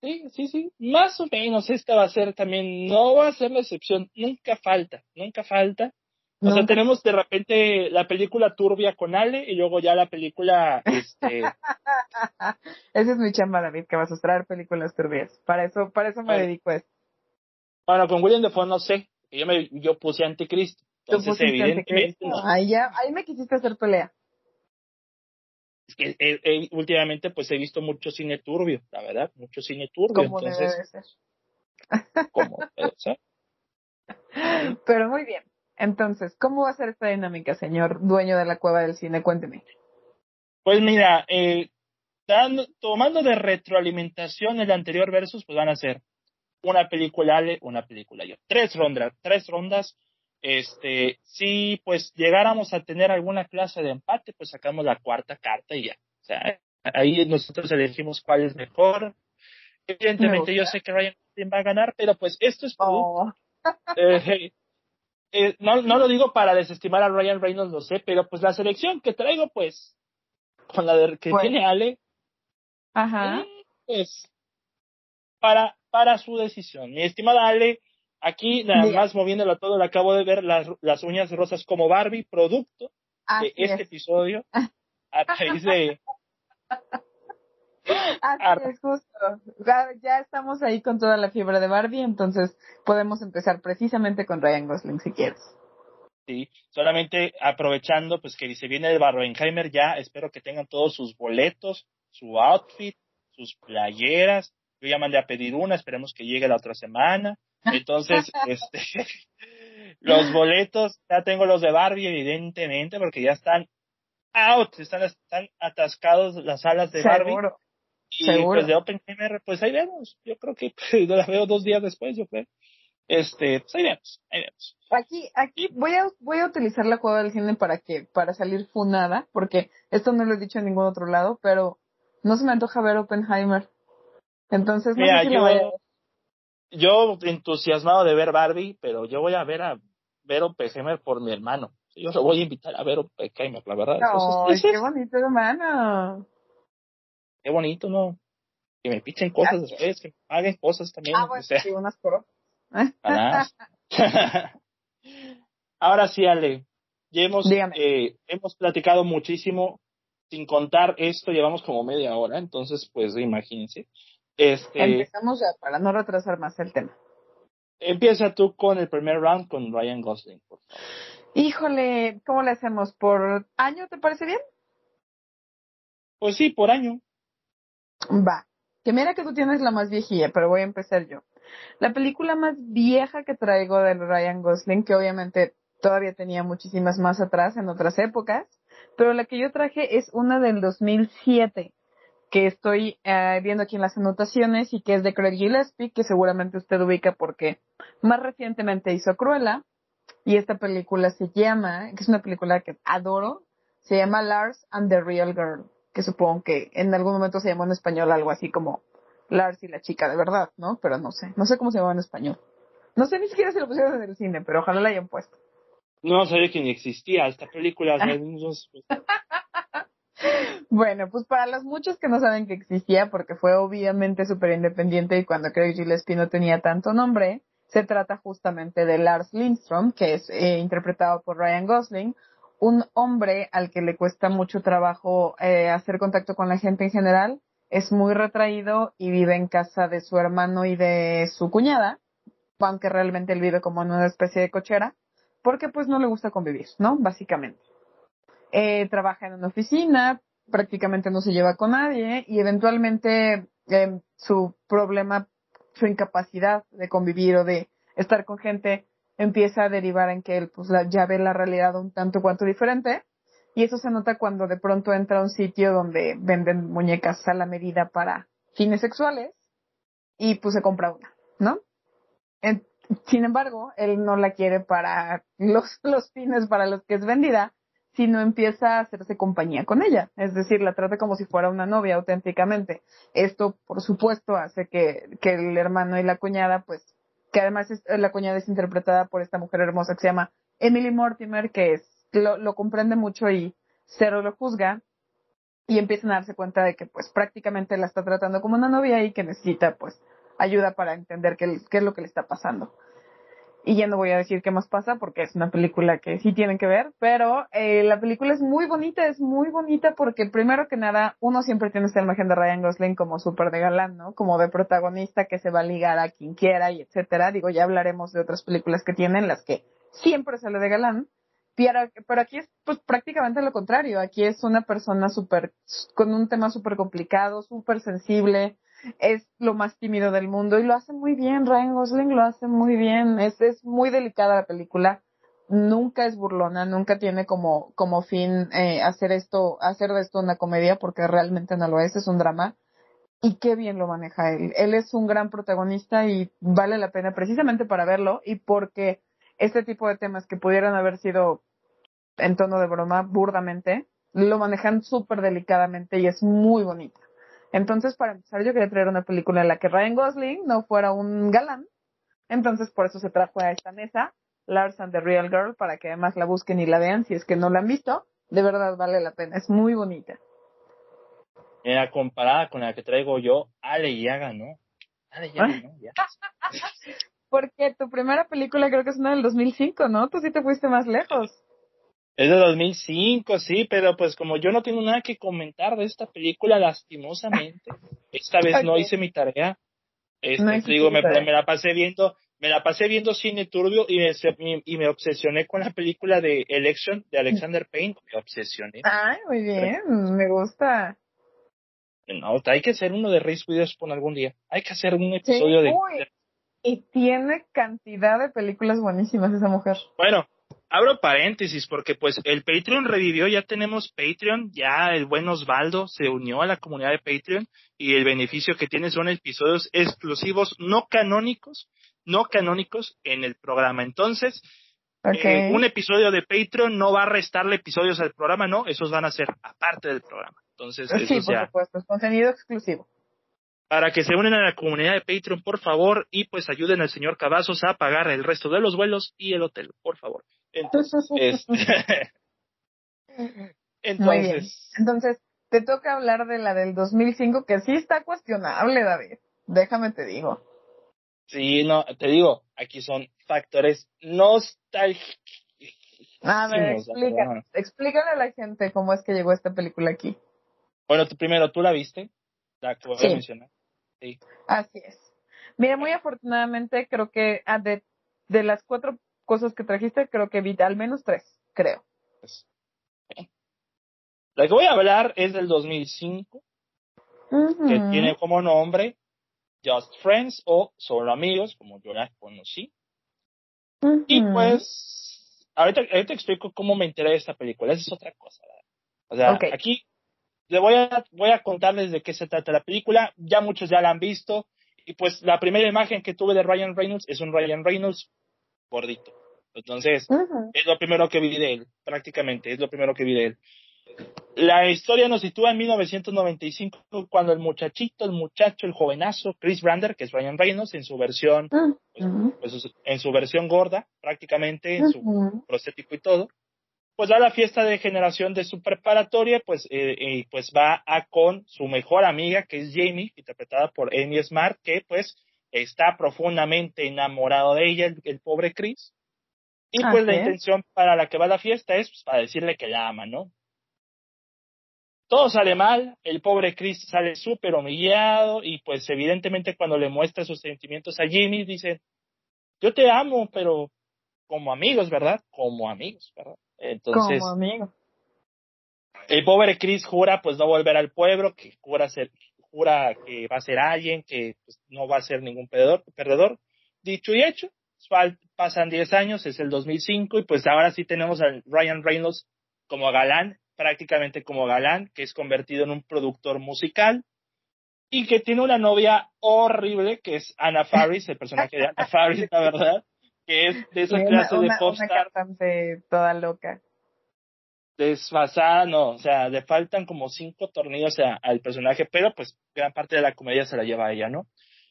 Sí, sí, sí. Más o menos esta va a ser también, no va a ser la excepción. Nunca falta, nunca falta o sea, tenemos de repente la película turbia con Ale y luego ya la película, este... (laughs) Esa es mi chamba, David, que vas a traer películas turbias. Para eso, para eso me dedico a esto. Bueno, con William Defoe no sé. Yo me, yo puse Anticristo. Entonces, evidentemente. Ahí ya, ahí me quisiste hacer pelea. Es que eh, eh, últimamente pues he visto mucho cine turbio, la verdad, mucho cine turbio. Como entonces, debe ser. Como debe ser. (laughs) Pero muy bien. Entonces, ¿cómo va a ser esta dinámica, señor dueño de la cueva del cine? Cuénteme. Pues mira, eh, tomando de retroalimentación el anterior versus, pues van a ser una película Ale, una película yo. Tres rondas, tres rondas. Este, si pues llegáramos a tener alguna clase de empate, pues sacamos la cuarta carta y ya. O sea, ahí nosotros elegimos cuál es mejor. Evidentemente yo sé que Ryan va a ganar, pero pues esto es oh. eh, eh, no, no lo digo para desestimar a Ryan Reynolds, lo sé, pero pues la selección que traigo, pues, con la de, que pues tiene Ale, Ajá. pues, para, para su decisión. Mi estimada Ale, aquí nada más moviéndolo todo, le acabo de ver las, las uñas rosas como Barbie, producto de este episodio, (laughs) a raíz de, Así es, justo. Ya estamos ahí con toda la fiebre de Barbie, entonces podemos empezar precisamente con Ryan Gosling si quieres. Sí, solamente aprovechando pues que se viene el Barbenheimer ya, espero que tengan todos sus boletos, su outfit, sus playeras. Yo ya mandé a pedir una, esperemos que llegue la otra semana. Entonces, (laughs) este, (laughs) los boletos, ya tengo los de Barbie evidentemente porque ya están out, están, están atascados las salas de Barbie. Y pues de Oppenheimer, pues ahí vemos. Yo creo que (laughs) pues, la veo dos días después, yo creo. Este, pues ahí vemos, ahí vemos. Aquí, aquí voy a, voy a utilizar la cueva del cine para que, para salir funada, porque esto no lo he dicho en ningún otro lado, pero no se me antoja ver Oppenheimer. Entonces, no sé si yo, yo entusiasmado de ver Barbie, pero yo voy a ver a ver Oppenheimer por mi hermano. Yo lo voy a invitar a ver Oppenheimer, la verdad. No, qué bonito hermano. Qué bonito, ¿no? Que me pichen cosas después, que me paguen cosas también. Ah, bueno, sí, unas por (laughs) (laughs) Ahora sí, Ale, ya hemos, eh, hemos platicado muchísimo, sin contar esto, llevamos como media hora, entonces, pues, imagínense. Este, Empezamos ya, para no retrasar más el tema. Empieza tú con el primer round con Ryan Gosling, por favor. Híjole, ¿cómo le hacemos? ¿Por año te parece bien? Pues sí, por año. Va. Que mira que tú tienes la más viejilla, pero voy a empezar yo. La película más vieja que traigo de Ryan Gosling, que obviamente todavía tenía muchísimas más atrás en otras épocas, pero la que yo traje es una del 2007, que estoy eh, viendo aquí en las anotaciones y que es de Craig Gillespie, que seguramente usted ubica porque más recientemente hizo Cruella, y esta película se llama, que es una película que adoro, se llama Lars and the Real Girl, que supongo que en algún momento se llamó en español algo así como Lars y la chica de verdad, ¿no? Pero no sé, no sé cómo se llamaba en español. No sé ni siquiera si lo pusieron en el cine, pero ojalá la hayan puesto. No sabía que ni existía esta película. (laughs) bueno, pues para los muchos que no saben que existía, porque fue obviamente súper independiente y cuando Craig Gillespie no tenía tanto nombre, se trata justamente de Lars Lindstrom, que es eh, interpretado por Ryan Gosling, un hombre al que le cuesta mucho trabajo eh, hacer contacto con la gente en general, es muy retraído y vive en casa de su hermano y de su cuñada, aunque realmente él vive como en una especie de cochera, porque pues no le gusta convivir, ¿no? Básicamente. Eh, trabaja en una oficina, prácticamente no se lleva con nadie y eventualmente eh, su problema, su incapacidad de convivir o de estar con gente empieza a derivar en que él pues ya ve la realidad un tanto cuanto diferente y eso se nota cuando de pronto entra a un sitio donde venden muñecas a la medida para fines sexuales y pues se compra una, ¿no? sin embargo, él no la quiere para los, (laughs) los fines para los que es vendida, sino empieza a hacerse compañía con ella. Es decir, la trata como si fuera una novia auténticamente. Esto, por supuesto, hace que, que el hermano y la cuñada, pues, que además la cuñada es interpretada por esta mujer hermosa que se llama Emily Mortimer, que es lo, lo comprende mucho y cero lo juzga y empiezan a darse cuenta de que pues prácticamente la está tratando como una novia y que necesita pues ayuda para entender qué, qué es lo que le está pasando. Y ya no voy a decir qué más pasa porque es una película que sí tienen que ver, pero eh, la película es muy bonita, es muy bonita porque primero que nada uno siempre tiene esta imagen de Ryan Gosling como súper de galán, ¿no? Como de protagonista que se va a ligar a quien quiera y etcétera. Digo, ya hablaremos de otras películas que tienen las que siempre sale de galán pero, aquí es pues prácticamente lo contrario. Aquí es una persona súper, con un tema súper complicado, súper sensible, es lo más tímido del mundo y lo hace muy bien. Ryan Gosling lo hace muy bien. Es, es muy delicada la película. Nunca es burlona, nunca tiene como, como fin eh, hacer esto, hacer de esto una comedia porque realmente no lo es, es un drama. Y qué bien lo maneja él. Él es un gran protagonista y vale la pena precisamente para verlo y porque este tipo de temas que pudieran haber sido en tono de broma, burdamente, lo manejan súper delicadamente y es muy bonita. Entonces, para empezar, yo quería traer una película en la que Ryan Gosling no fuera un galán. Entonces, por eso se trajo a esta mesa, Lars and the Real Girl, para que además la busquen y la vean si es que no la han visto. De verdad vale la pena, es muy bonita. Era comparada con la que traigo yo, Ale y Yaga, ¿no? Ale y ¿no? (laughs) Porque tu primera película creo que es una del 2005, ¿no? Tú sí te fuiste más lejos. Es de 2005, sí, pero pues como yo no tengo nada que comentar de esta película, lastimosamente, (laughs) esta vez no hice mi tarea. Este, digo, me, me, la pasé viendo, me la pasé viendo cine turbio y me, y me obsesioné con la película de Election de Alexander Payne. Me obsesioné. Ay, muy bien, me gusta. No, hay que hacer uno de Reese Witherspoon algún día. Hay que hacer un episodio de, y tiene cantidad de películas buenísimas esa mujer. Bueno, abro paréntesis porque pues el Patreon revivió, ya tenemos Patreon, ya el buen Osvaldo se unió a la comunidad de Patreon y el beneficio que tiene son episodios exclusivos no canónicos, no canónicos en el programa. Entonces, eh, un episodio de Patreon no va a restarle episodios al programa, no, esos van a ser aparte del programa. Entonces, sí, por supuesto, es contenido exclusivo para que se unen a la comunidad de Patreon, por favor, y pues ayuden al señor Cavazos a pagar el resto de los vuelos y el hotel, por favor. Entonces, (laughs) este... (laughs) Entonces... Entonces, te toca hablar de la del 2005, que sí está cuestionable, David. Déjame te digo. Sí, no, te digo, aquí son factores nostálgicos. A ver, explica, explícale a la gente cómo es que llegó esta película aquí. Bueno, tú primero, ¿tú la viste? La que voy a mencionar. Sí. Así es. Mira, muy afortunadamente creo que ah, de, de las cuatro cosas que trajiste, creo que vi al menos tres, creo. Pues, la que voy a hablar es del 2005, que tiene como nombre Just Friends o Solo Amigos, como yo la conocí. Y pues, ahorita, ahorita explico cómo me enteré de esta película. Esa es otra cosa. O sea, aquí le voy a, voy a contarles de qué se trata la película. Ya muchos ya la han visto. Y pues la primera imagen que tuve de Ryan Reynolds es un Ryan Reynolds gordito. Entonces, es lo primero que vi de él, prácticamente, es lo primero que vi de él. La historia nos sitúa en 1995 cuando el muchachito, el muchacho, el jovenazo Chris Brander, que es Ryan Reynolds en su versión, pues, pues, en su versión gorda, prácticamente, en su prostético y todo, pues va a la fiesta de generación de su preparatoria, pues, eh, pues va a con su mejor amiga, que es Jamie, interpretada por Amy Smart, que pues está profundamente enamorado de ella, el pobre Chris. Y pues la intención para la que va a la fiesta es pues, para decirle que la ama, ¿no? Todo sale mal, el pobre Chris sale súper humillado y pues evidentemente cuando le muestra sus sentimientos a Jimmy dice, yo te amo, pero como amigos, ¿verdad? Como amigos, ¿verdad? Entonces, como amigos. El pobre Chris jura pues no volver al pueblo, que jura ser, jura que va a ser alguien, que pues, no va a ser ningún perdedor, perdedor. Dicho y hecho, pasan 10 años, es el 2005, y pues ahora sí tenemos a Ryan Reynolds como galán, prácticamente como galán, que es convertido en un productor musical, y que tiene una novia horrible, que es Anna Faris, el personaje de Anna Faris, la verdad, que es de esa clase de popstar. Una toda loca. Desfasada, no, o sea, le faltan como cinco tornillos al personaje, pero pues gran parte de la comedia se la lleva a ella, ¿no?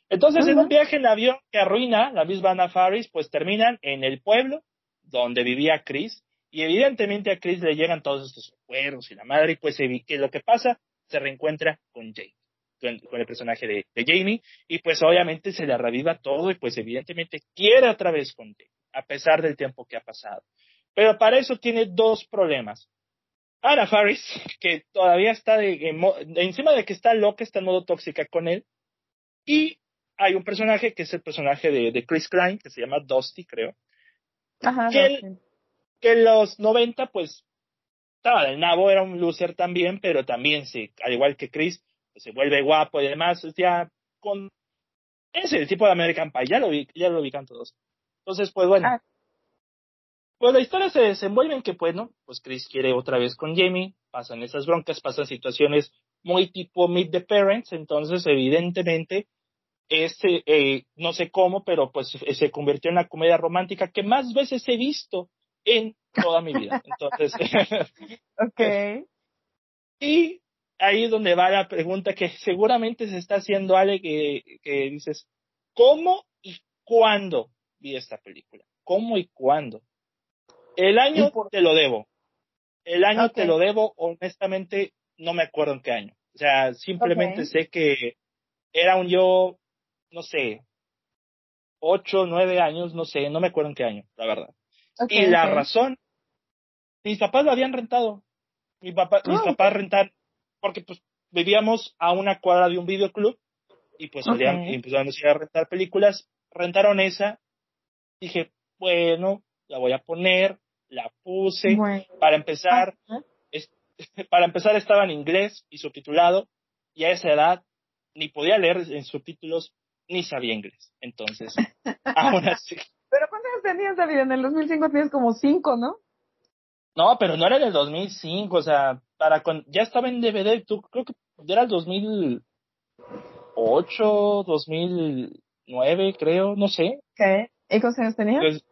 Entonces, en un viaje en avión que arruina la misma Anna Faris, pues terminan en el pueblo donde vivía Chris. Y evidentemente a Chris le llegan todos estos recuerdos y la madre, y pues que lo que pasa, se reencuentra con Jake, con, el personaje de, Jamie, y pues obviamente se le reviva todo, y pues evidentemente quiere otra vez con Jake, a pesar del tiempo que ha pasado. Pero para eso tiene dos problemas. Anna Faris, que todavía está de, encima de que está loca, está en modo tóxica con él, y hay un personaje que es el personaje de, Chris Klein, que se llama Dusty, creo. Ajá, que, que en los 90, pues, estaba del nabo, era un loser también, pero también, se, al igual que Chris, pues, se vuelve guapo y demás, ya con... Es el tipo de American Pie, ya lo, vi, ya lo ubican todos. Entonces, pues bueno. Ah. Pues la historia se desenvuelve en que, pues, ¿no? Pues Chris quiere otra vez con Jamie, pasan esas broncas, pasan situaciones muy tipo Meet the Parents, entonces, evidentemente, este, eh, no sé cómo, pero pues se convirtió en la comedia romántica que más veces he visto en toda mi vida. Entonces, (laughs) ok. (laughs) Y ahí es donde va la pregunta que seguramente se está haciendo Ale, que, que dices, ¿cómo y cuándo vi esta película? ¿Cómo y cuándo? El año te lo debo. El año te lo debo, honestamente, no me acuerdo en qué año. O sea, simplemente sé que era un yo no sé, ocho, nueve años, no sé, no me acuerdo en qué año, la verdad. y la razón, mis papás lo habían rentado. Mi papá, mis ah, papás rentan, porque pues vivíamos a una cuadra de un videoclub y pues salían, y empezaron a rentar películas, rentaron esa, dije, bueno, la voy a poner, la puse, para empezar, (laughs) para empezar estaba en inglés y subtitulado, y a esa edad ni podía leer en subtítulos ni sabía inglés. Entonces, (laughs) aún así. ¿Pero cuántos años tenías, David? En el 2005 tenías como cinco, ¿no? No, pero no era en el 2005, o sea, para con, ya estaba en DVD, tú creo que era el 2008, 2009, creo, no sé. ¿Qué? ¿Y cuántos años tenías? Pues,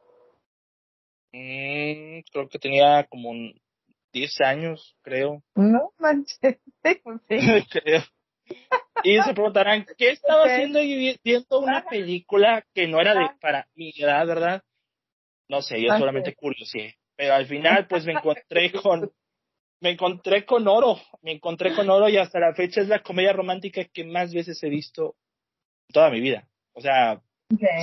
mm, creo que tenía como 10 años, creo. No manches, (laughs) sí. (laughs) creo. Y se preguntarán, ¿qué estaba haciendo viendo una película que no era de para mi edad, verdad? No sé, yo solamente curiosidad. Pero al final, pues me encontré (laughs) con, me encontré con oro, me encontré con oro y hasta la fecha es la comedia romántica que más veces he visto en toda mi vida. O sea,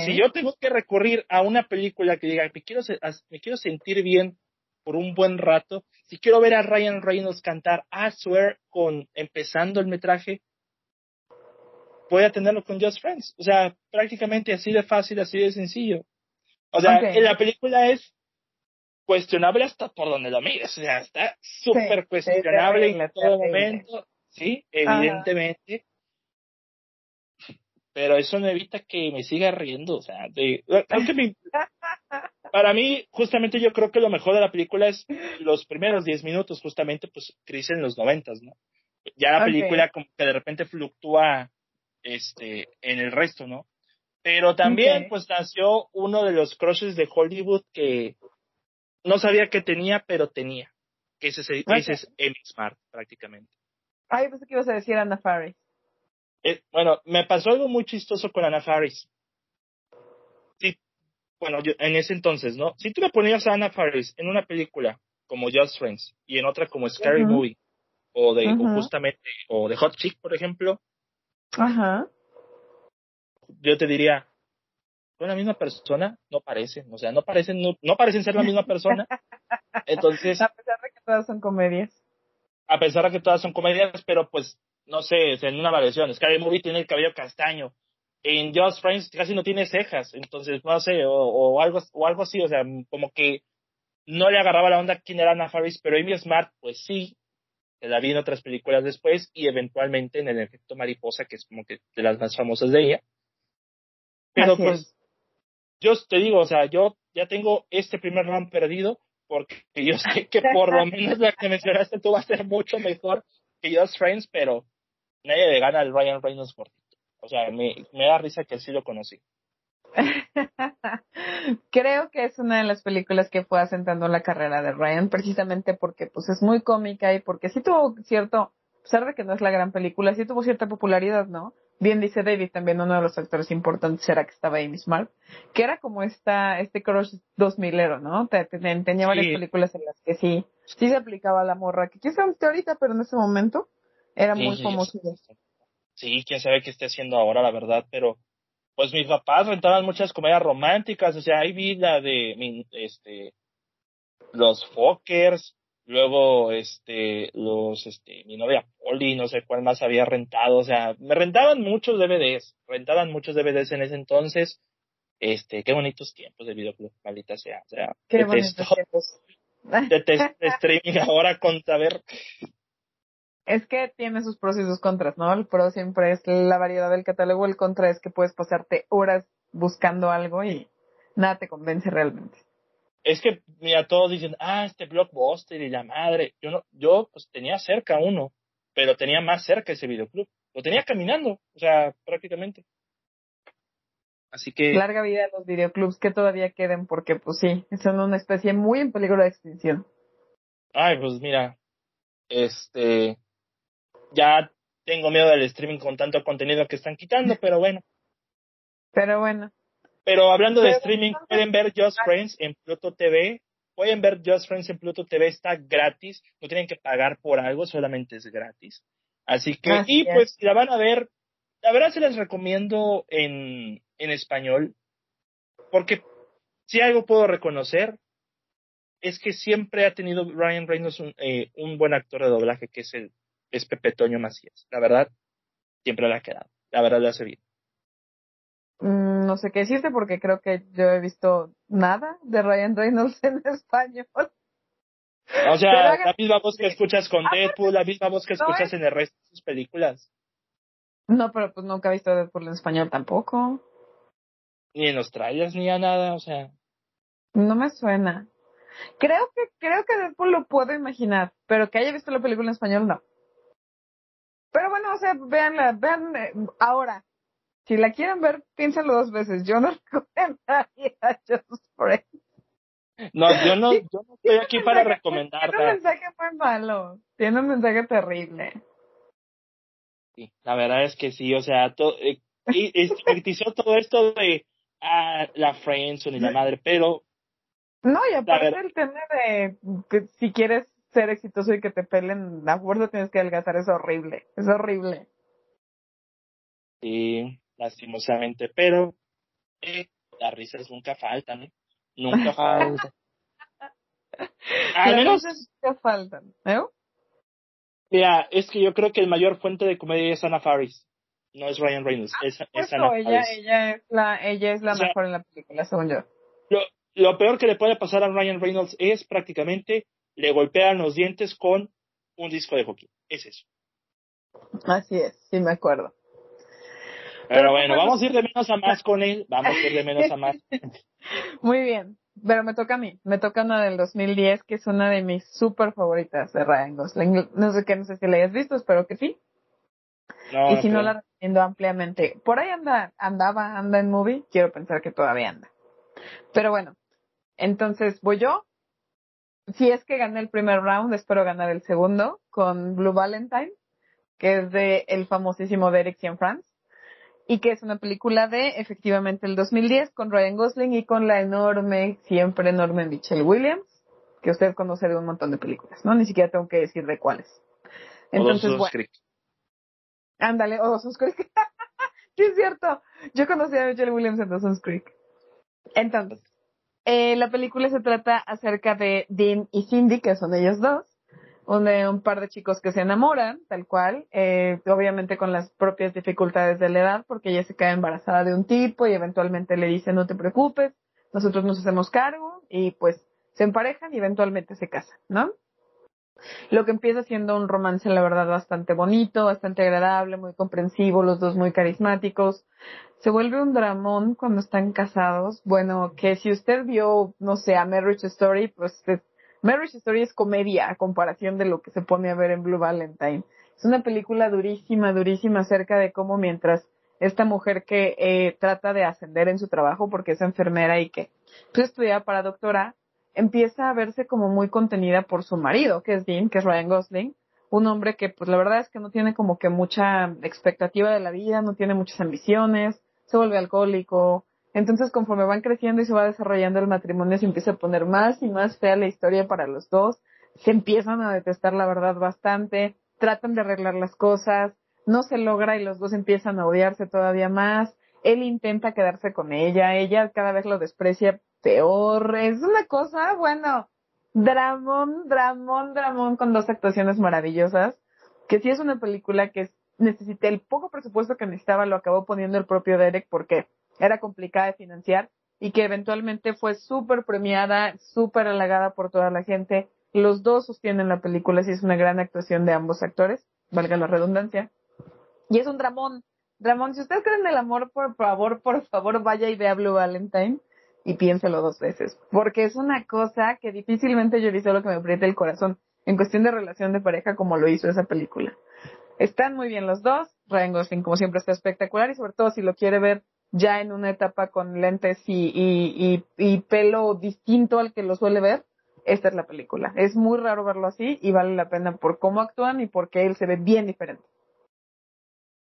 Si yo tengo que recurrir a una película que diga, me quiero, me quiero sentir bien por un buen rato, si quiero ver a Ryan Reynolds cantar I Swear con empezando el metraje, voy a tenerlo con Just Friends. O sea, prácticamente así de fácil, así de sencillo. O sea, la película es cuestionable hasta por donde lo mires. O sea, está súper cuestionable en todo momento. Sí, evidentemente. Pero eso no evita que me siga riendo. O sea, de, (laughs) para mí, justamente yo creo que lo mejor de la película es los primeros 10 minutos, justamente, pues, Chris en los noventas, ¿no? Ya la película como que de repente fluctúa este, en el resto, ¿no? Pero también, pues, nació uno de los crushes de Hollywood que no sabía que tenía, pero tenía. Que ese, ese es Amy Smart, prácticamente. Ay, pensé que ibas a decir Anna Faris. Eh, bueno, me pasó algo muy chistoso con Anna Faris. Sí, bueno, en ese entonces, ¿no? Si tú le ponías a Anna Faris en una película como Just Friends y en otra como Scary Movie o de justamente o de Hot Chick, por ejemplo, Ajá. Yo te diría, ¿son la misma persona? No parecen, o sea, no parecen, no, parecen ser la misma persona. (laughs) Entonces. A pesar de que todas son comedias. A pesar de que todas son comedias, pero pues, no sé, en una variación. Scary Movie tiene el cabello castaño. En Just Friends casi no tiene cejas. Entonces, no sé, o, o algo, o algo así, o sea, como que no le agarraba la onda quién era Anna Faris, pero Amy Smart, pues sí, la vi en otras películas después y eventualmente en el efecto mariposa, que es como que de las más famosas de ella. Pero pues, yo te digo, o sea, yo ya tengo este primer round perdido porque yo sé (laughs) que por lo menos la que mencionaste tú va a ser mucho mejor que Just Friends, pero nadie le gana al Ryan Reynolds cortito. O sea, me, me da risa que sí lo conocí. (laughs) Creo que es una de las películas que fue asentando la carrera de Ryan, precisamente porque pues es muy cómica y porque sí tuvo cierto, a pesar de que no es la gran película, sí tuvo cierta popularidad, ¿no? Bien dice David, también uno de los actores importantes era que estaba Amy Smart, que era como esta, este crush 2000ero, ¿no? tenía varias películas en las que sí, sí se aplicaba la morra, que quizá ahorita, pero en ese momento era muy famoso. Sí, quién sabe qué esté haciendo ahora, la verdad, pero pues mis papás rentaban muchas comedias románticas, o sea, hay vida de, este, los Fockers, luego, este, los, este, mi novia Polly, no sé cuál más había rentado, o sea, me rentaban muchos DVDs, rentaban muchos DVDs en ese entonces, este, qué bonitos tiempos de videoclub, maldita sea, o sea, qué detesto, tiempos. (laughs) detesto streaming ahora con saber es que tiene sus pros y sus contras, ¿no? El pro siempre es la variedad del catálogo, el contra es que puedes pasarte horas buscando algo y nada te convence realmente. Es que, mira, todos dicen, ah, este blockbuster y la madre. Yo no, yo pues tenía cerca uno, pero tenía más cerca ese videoclub. Lo tenía caminando, o sea, prácticamente. Así que. Larga vida a los videoclubs que todavía queden, porque pues sí, son una especie muy en peligro de extinción. Ay, pues mira, este, ya tengo miedo del streaming con tanto contenido que están quitando, (laughs) pero bueno. Pero bueno. Pero hablando de streaming, pueden ver Just Friends en Pluto TV. Pueden ver Just Friends en Pluto TV, está gratis, no tienen que pagar por algo, solamente es gratis. Así que, y pues la van a ver, la verdad se les recomiendo en, en español, porque si algo puedo reconocer, es que siempre ha tenido Ryan Reynolds un, eh, un buen actor de doblaje, que es el es Pepe Toño Macías. La verdad, siempre le ha quedado. La verdad le hace bien. Mm, no sé qué decirte porque creo que yo he visto nada de Ryan Reynolds (laughs) en español. O sea, la misma voz que escuchas con ah, Deadpool, la misma voz que escuchas en el resto de sus películas. No, pero pues nunca he visto Deadpool en español tampoco. Ni en los trailers, ni a nada, o sea. No me suena. Creo que, creo que Deadpool lo puedo imaginar, pero que haya visto la película en español, no. Pero bueno, o sea, veanla, vean eh, ahora. Si la quieren ver, piénsenlo dos veces. Yo no (laughs) recomendaría Just Friends. No, yo no, yo no estoy aquí para recomendarla. Tiene un mensaje muy malo. Tiene un mensaje terrible. Sí, la verdad es que sí, o sea, todo, eh, y, (laughs) todo esto de ah, la Friendzone y la madre, pero... No, y aparte el tema de que si quieres ser exitoso y que te pelen la fuerza tienes que adelgazar es horrible, es horrible. Sí, lastimosamente, pero Eh, las risas nunca faltan, ¿eh? Nunca (laughs) faltan. Al menos. Nunca faltan. ¿eh? Mira, es que yo creo que el mayor fuente de comedia es Anna Faris. No es Ryan Reynolds, Ah, es, es Justo, Anna ella, Faris. ella es la, ella es la O sea- mejor en la película, según yo. Lo, lo peor que le puede pasar a Ryan Reynolds es prácticamente le golpean los dientes con un disco de hockey. Es eso. Así es, sí me acuerdo. Pero bueno, vamos a ir de menos a más con él. Vamos a ir de menos a más. (laughs) Muy bien, pero me toca a mí. Me toca una del 2010, que es una de mis súper favoritas de Ryan Gosling. No sé qué, no sé si la hayas visto, espero que sí. No, y si no creo. la recomiendo ampliamente. Por ahí anda, andaba, anda en movie. Quiero pensar que todavía anda. Pero bueno, entonces voy yo. Si es que gané el primer round, espero ganar el segundo con Blue Valentine, que es de el famosísimo Derek Cianfrance y que es una película de efectivamente el 2010 con Ryan Gosling y con la enorme, siempre enorme Michelle Williams, que usted conoce de un montón de películas, ¿no? Ni siquiera tengo que decir de cuáles. Entonces, Todos bueno, ándale, oh, Dawson's Creek. (laughs) sí, es cierto. Yo conocí a Michelle Williams en Dawson's Creek. Entonces, eh, la película se trata acerca de Dean y Cindy, que son ellos dos, un, eh, un par de chicos que se enamoran, tal cual, eh, obviamente con las propias dificultades de la edad, porque ella se queda embarazada de un tipo y eventualmente le dice no te preocupes, nosotros nos hacemos cargo y pues se emparejan y eventualmente se casan, ¿no? Lo que empieza siendo un romance, la verdad, bastante bonito, bastante agradable, muy comprensivo, los dos muy carismáticos. Se vuelve un dramón cuando están casados. Bueno, que si usted vio, no sé, a Marriage Story, pues es- Marriage Story es comedia a comparación de lo que se pone a ver en Blue Valentine. Es una película durísima, durísima acerca de cómo mientras esta mujer que eh, trata de ascender en su trabajo porque es enfermera y que pues, estudia para doctora, empieza a verse como muy contenida por su marido, que es Dean, que es Ryan Gosling, un hombre que pues la verdad es que no tiene como que mucha expectativa de la vida, no tiene muchas ambiciones, se vuelve alcohólico. Entonces conforme van creciendo y se va desarrollando el matrimonio se empieza a poner más y más fea la historia para los dos, se empiezan a detestar la verdad bastante, tratan de arreglar las cosas, no se logra y los dos empiezan a odiarse todavía más, él intenta quedarse con ella, ella cada vez lo desprecia peor, es una cosa, bueno, dramón, dramón, dramón con dos actuaciones maravillosas, que sí es una película que necesité el poco presupuesto que necesitaba, lo acabó poniendo el propio Derek porque era complicada de financiar y que eventualmente fue súper premiada, súper halagada por toda la gente. Los dos sostienen la película, sí es una gran actuación de ambos actores, valga la redundancia. Y es un dramón, dramón. Si usted cree en el amor, por favor, por favor, vaya y vea Blue Valentine y piénselo dos veces, porque es una cosa que difícilmente yo hice lo que me aprieta el corazón en cuestión de relación de pareja como lo hizo esa película. Están muy bien los dos, Ryan Gosling como siempre está espectacular y sobre todo si lo quiere ver ya en una etapa con lentes y, y, y, y pelo distinto al que lo suele ver, esta es la película. Es muy raro verlo así y vale la pena por cómo actúan y porque él se ve bien diferente.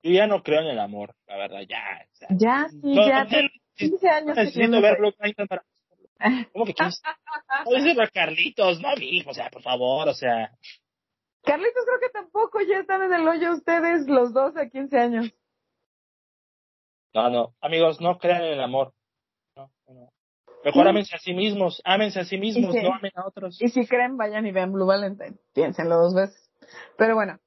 Yo ya no creo en el amor, la verdad, ya. o sea, Ya, sí, no, ya, no, te- 15 años que necesito tienes. ver Blue Valentine para... ¿Cómo que 15? No dices a Carlitos, no mi hijo, o sea, por favor, o sea. Carlitos creo que tampoco ya están en el hoyo ustedes los dos a 15 años. No, no, amigos, no crean en el amor. No, no. Mejor Sí. ámense a sí mismos, ámense a sí mismos, Sí. no amen a otros. Y si creen, vayan y vean Blue Valentine. Piénsenlo dos veces. Pero bueno,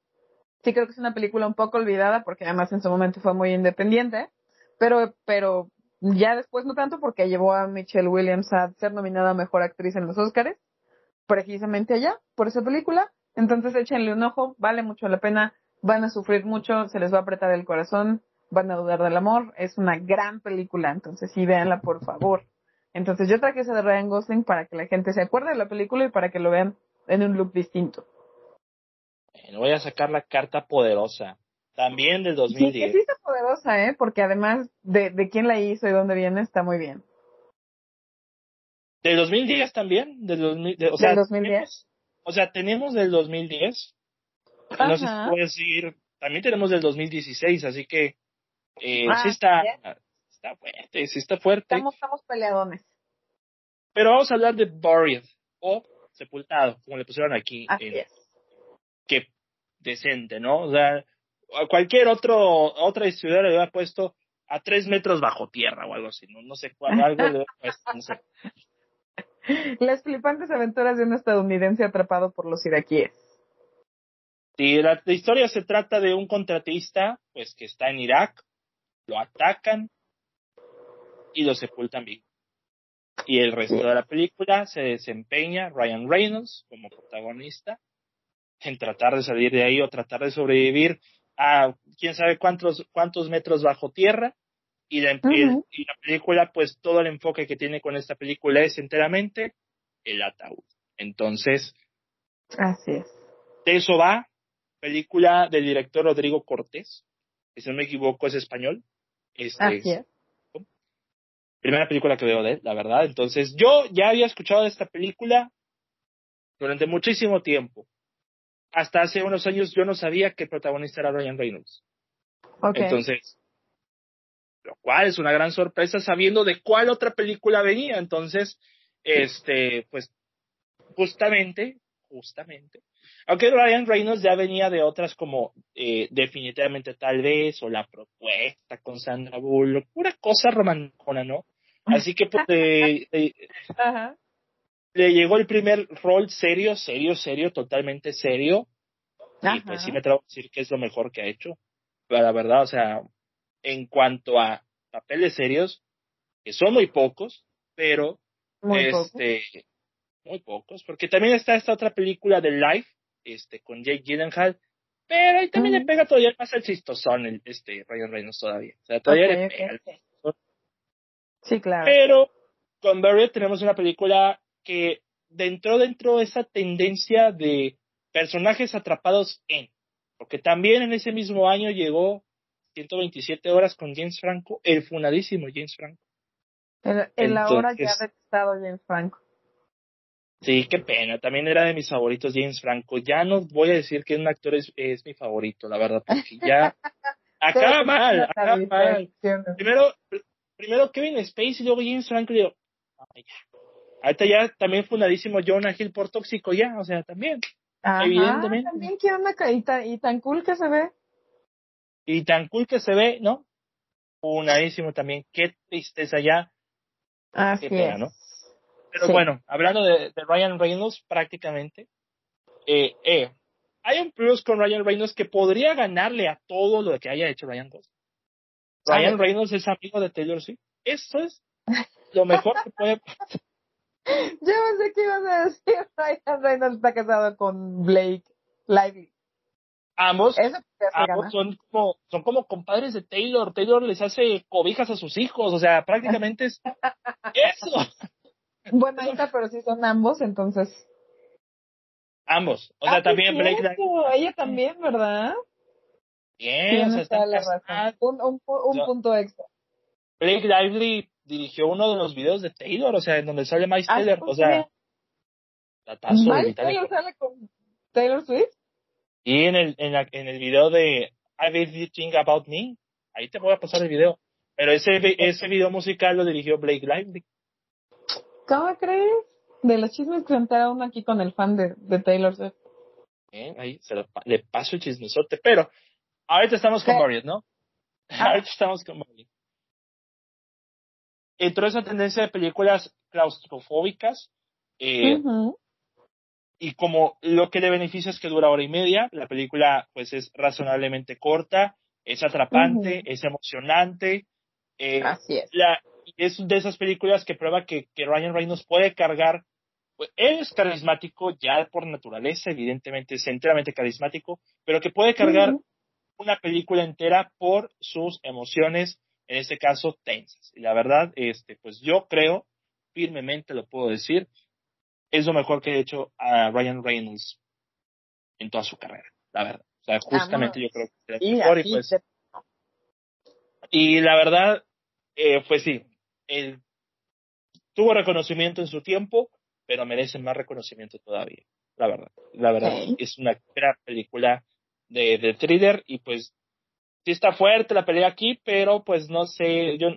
sí creo que es una película un poco olvidada porque además en su momento fue muy independiente. Pero, pero ya después no tanto porque llevó a Michelle Williams a ser nominada a Mejor Actriz en los Oscars. Precisamente allá, por esa película. Entonces échenle un ojo, vale mucho la pena. Van a sufrir mucho, se les va a apretar el corazón, van a dudar del amor. Es una gran película, entonces sí, véanla por favor. Entonces yo traje esa de Ryan Gosling para que la gente se acuerde de la película y para que lo vean en un look distinto. Bueno, voy a sacar la carta poderosa. También del Sí, que 2010. sí está poderosa, ¿eh? Porque además de, de quién la hizo y dónde viene, está muy bien. Del 2010 también. Del, 2000, de- o sea, ¿Del 2010? tenemos- o sea, tenemos del 2010. No sé si Ajá. puedo decir. También tenemos del 2016, así que. Eh, Ah, sí está. Está fuerte, sí está fuerte. Estamos, estamos peleadones. Pero vamos a hablar de Buried. O Sepultado, como le pusieron aquí. Así en- es. Que decente, ¿no? O sea, a cualquier otro, otra distribuidora le hubiera puesto a tres metros bajo tierra o algo así, no, no sé cuál, algo de, pues, no sé. (laughs) Las flipantes aventuras de un estadounidense atrapado por los iraquíes. Sí, la, la, historia se trata de un contratista, pues que está en Irak, lo atacan y lo sepultan vivo. Y el resto de la película se desempeña Ryan Reynolds como protagonista en tratar de salir de ahí o tratar de sobrevivir a quién sabe cuántos, cuántos metros bajo tierra. Y la, y la película, pues todo el enfoque que tiene con esta película es enteramente el ataúd. Entonces, así es. De eso va, película del director Rodrigo Cortés, que si no me equivoco es español. Este, así es. Primera película que veo de él, la verdad. Entonces, yo ya había escuchado de esta película durante muchísimo tiempo hasta hace unos años yo no sabía que el protagonista era Ryan Reynolds. Okay. Entonces, lo cual es una gran sorpresa sabiendo de cuál otra película venía. Entonces, este, pues, justamente, justamente, aunque Ryan Reynolds ya venía de otras como eh, definitivamente tal vez o la propuesta con Sandra Bullock, pura cosa romancona, ¿no? (laughs) Así que pues, eh, eh, Ajá le llegó el primer rol serio, serio, serio, totalmente serio. Ajá. Y pues sí me atrevo a decir que es lo mejor que ha hecho. Pero la verdad, o sea, en cuanto a papeles serios, que son muy pocos, pero muy este pocos. muy pocos, porque también está esta otra película de Life, este, con Jake Gyllenhaal, pero ahí también uh -huh. le pega todavía más el chistosón, el, este, Ryan Reynolds todavía. O sea, todavía okay, le pega okay. el Sí, claro. Pero con Barry tenemos una película que dentro dentro de esa tendencia de personajes atrapados en, porque también en ese mismo año llegó 127 horas con James Franco, el funadísimo James Franco. El, el ahora ya detestado James Franco. Sí, qué pena. También era de mis favoritos James Franco. Ya no voy a decir que un actor es, es mi favorito, la verdad, porque ya (laughs) acaba mal, acaba mal. Primero, primero Kevin Spacey y luego James Franco y digo, ay, ya. Ahorita ya también fundadísimo Jonah Hill por tóxico ya, o sea, también. Ajá, evidentemente. También que onda y tan, y tan cool que se ve. Y tan cool que se ve, ¿no? Funadísimo también. Qué tristeza ya. Así Qué pena, es. ¿no? Pero Sí. bueno, hablando de, de Ryan Reynolds, prácticamente, eh, eh, hay un plus con Ryan Reynolds que podría ganarle a todo lo que haya hecho Ryan. A Ryan. Reynolds es amigo de Taylor Swift. Eso es lo mejor que puede pasar. Yo pensé que ibas a decir (laughs) Ryan Reynolds está casado con Blake Lively. Ambos, ambos son como, son como compadres de Taylor. Taylor les hace cobijas a sus hijos. O sea, prácticamente es (laughs) eso. Bueno, ahí está, pero sí son ambos, entonces. Ambos. O sea, Ah, también sí, Blake. Lively. Ella también, ¿verdad? Bien, o sea, están. Un, un, un punto extra. Blake Lively dirigió uno de los videos de Taylor, o sea, en donde sale Miles Ah, Taylor, ¿cómo o sea, se datazo Miles. Taylor sale con Taylor Swift. Y en el, en, la, en el video de I Bet You Think About Me, ahí te voy a pasar el video. Pero ese, ese video musical lo dirigió Blake Lively. ¿Cómo crees? De los chismes que contaron aquí con el fan de, de Taylor Swift. Bien, ahí se lo le paso el chismesote. Pero ahorita estamos con. Marriott, ¿no? Ah. (laughs) Ahorita estamos con Marriott. Entró esa tendencia de películas claustrofóbicas. Eh, y como lo que le beneficia es que dura hora y media, la película pues es razonablemente corta, es atrapante, es emocionante, eh, Así es. la, es de esas películas que prueba que, que Ryan Reynolds puede cargar, pues, él es carismático ya por naturaleza, evidentemente es enteramente carismático, pero que puede cargar una película entera por sus emociones, en este caso tensas. Y la verdad, este, pues yo creo, firmemente lo puedo decir, es lo mejor que ha hecho a Ryan Reynolds en toda su carrera, la verdad. O sea, justamente yo creo que es el Y mejor y así pues, de- y la verdad, eh, pues sí, él tuvo reconocimiento en su tiempo, pero merece más reconocimiento todavía. La verdad, la verdad, Ok. es una gran película de, de thriller y pues sí está fuerte la pelea aquí, pero pues no sé, yo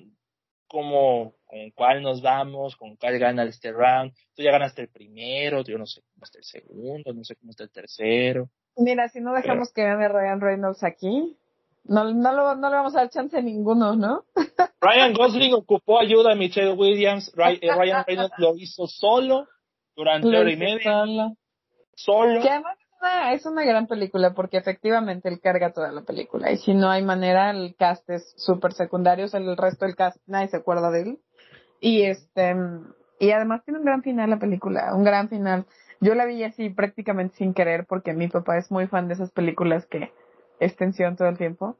como con cuál nos vamos, con cuál gana este round. Tú ya ganaste el primero, yo no sé cómo está el segundo, no sé cómo está el tercero. Mira, si no dejamos que gane Ryan Reynolds aquí, No, no, lo, no le vamos a dar chance a ninguno, ¿no? (laughs) Ryan Gosling ocupó ayuda a Michelle Williams. Eh, Ryan Reynolds lo hizo solo durante hora y media. Solo. Que además una, es una gran película porque efectivamente él carga toda la película. Y si no hay manera, el cast es súper secundario. O sea, el resto del cast nadie se acuerda de él. Y este, y además tiene un gran final la película, un gran final. Yo la vi así prácticamente sin querer porque mi papá es muy fan de esas películas que es tensión todo el tiempo.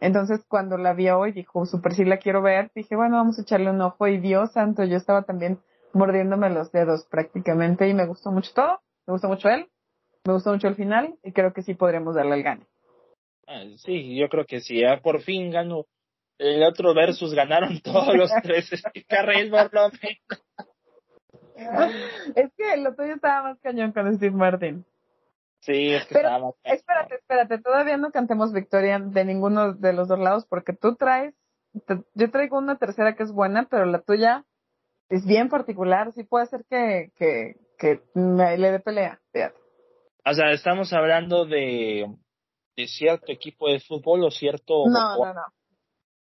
Entonces cuando la vi hoy dijo, super sí la quiero ver, dije, bueno, vamos a echarle un ojo y Dios santo, yo estaba también mordiéndome los dedos prácticamente y me gustó mucho todo, me gustó mucho él, me gustó mucho el final y creo que sí podremos darle el gane. Ah, sí, yo creo que sí, ya por fin ganó el otro versus ganaron (laughs) todos los tres. Carril Es que lo tuyo estaba más cañón con Steve Martin. Sí, es que estaba más cañón. Espérate, espérate, todavía no cantemos victoria de ninguno de los dos lados porque tú traes, yo traigo una tercera que es buena, pero la tuya es bien particular, sí puede ser que, que, que me, le dé pelea, fíjate. O sea, estamos hablando de, de cierto equipo de fútbol o cierto... No, no, no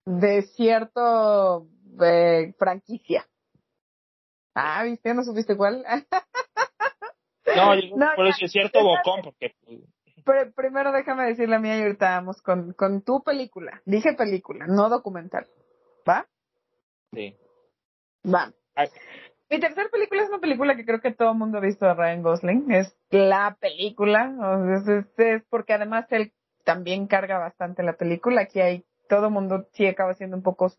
de cierto eh, franquicia. Ah, ¿viste? ¿No supiste cuál? no, (laughs) no, por eso es cierto bocón, (laughs) porque... Pero primero déjame decir la mía y ahorita vamos con, con tu película. Dije película, no documental. ¿Va? Sí. Va. Mi tercera película es una película que creo que todo el mundo ha visto de Ryan Gosling. Es la película. es, es porque además él también carga bastante la película. Aquí hay todo el mundo sí acaba siendo un poco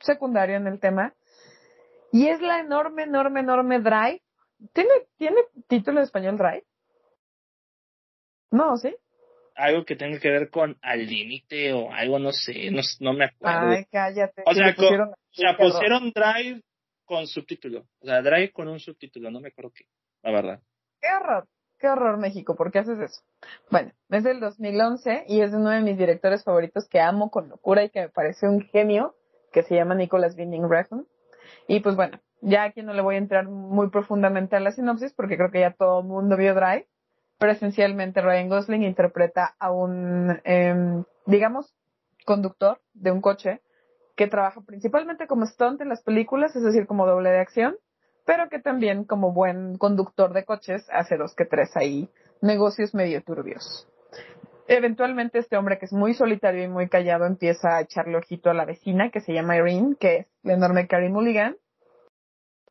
secundario en el tema. Y es la enorme, enorme, enorme Drive. ¿Tiene, ¿tiene título en español Drive? No, ¿sí? Algo que tenga que ver con al límite o algo, no sé, no, me acuerdo. Ay, cállate. O sea, pusieron Drive con subtítulo. O sea, Drive con un subtítulo, no me acuerdo qué, la verdad. Qué horror. Qué horror México, ¿por qué haces eso? Bueno, es del 2011 y es uno de mis directores favoritos que amo con locura y que me parece un genio, que se llama Nicholas Winding Refn. Y pues bueno, ya aquí no le voy a entrar muy profundamente a la sinopsis porque creo que ya todo el mundo vio Drive, pero esencialmente Ryan Gosling interpreta a un, eh, digamos, conductor de un coche que trabaja principalmente como stunt en las películas, es decir, como doble de acción, pero que también como buen conductor de coches hace dos que tres ahí negocios medio turbios. Eventualmente este hombre que es muy solitario y muy callado empieza a echarle ojito a la vecina que se llama Irene, que es la enorme Carrie Mulligan.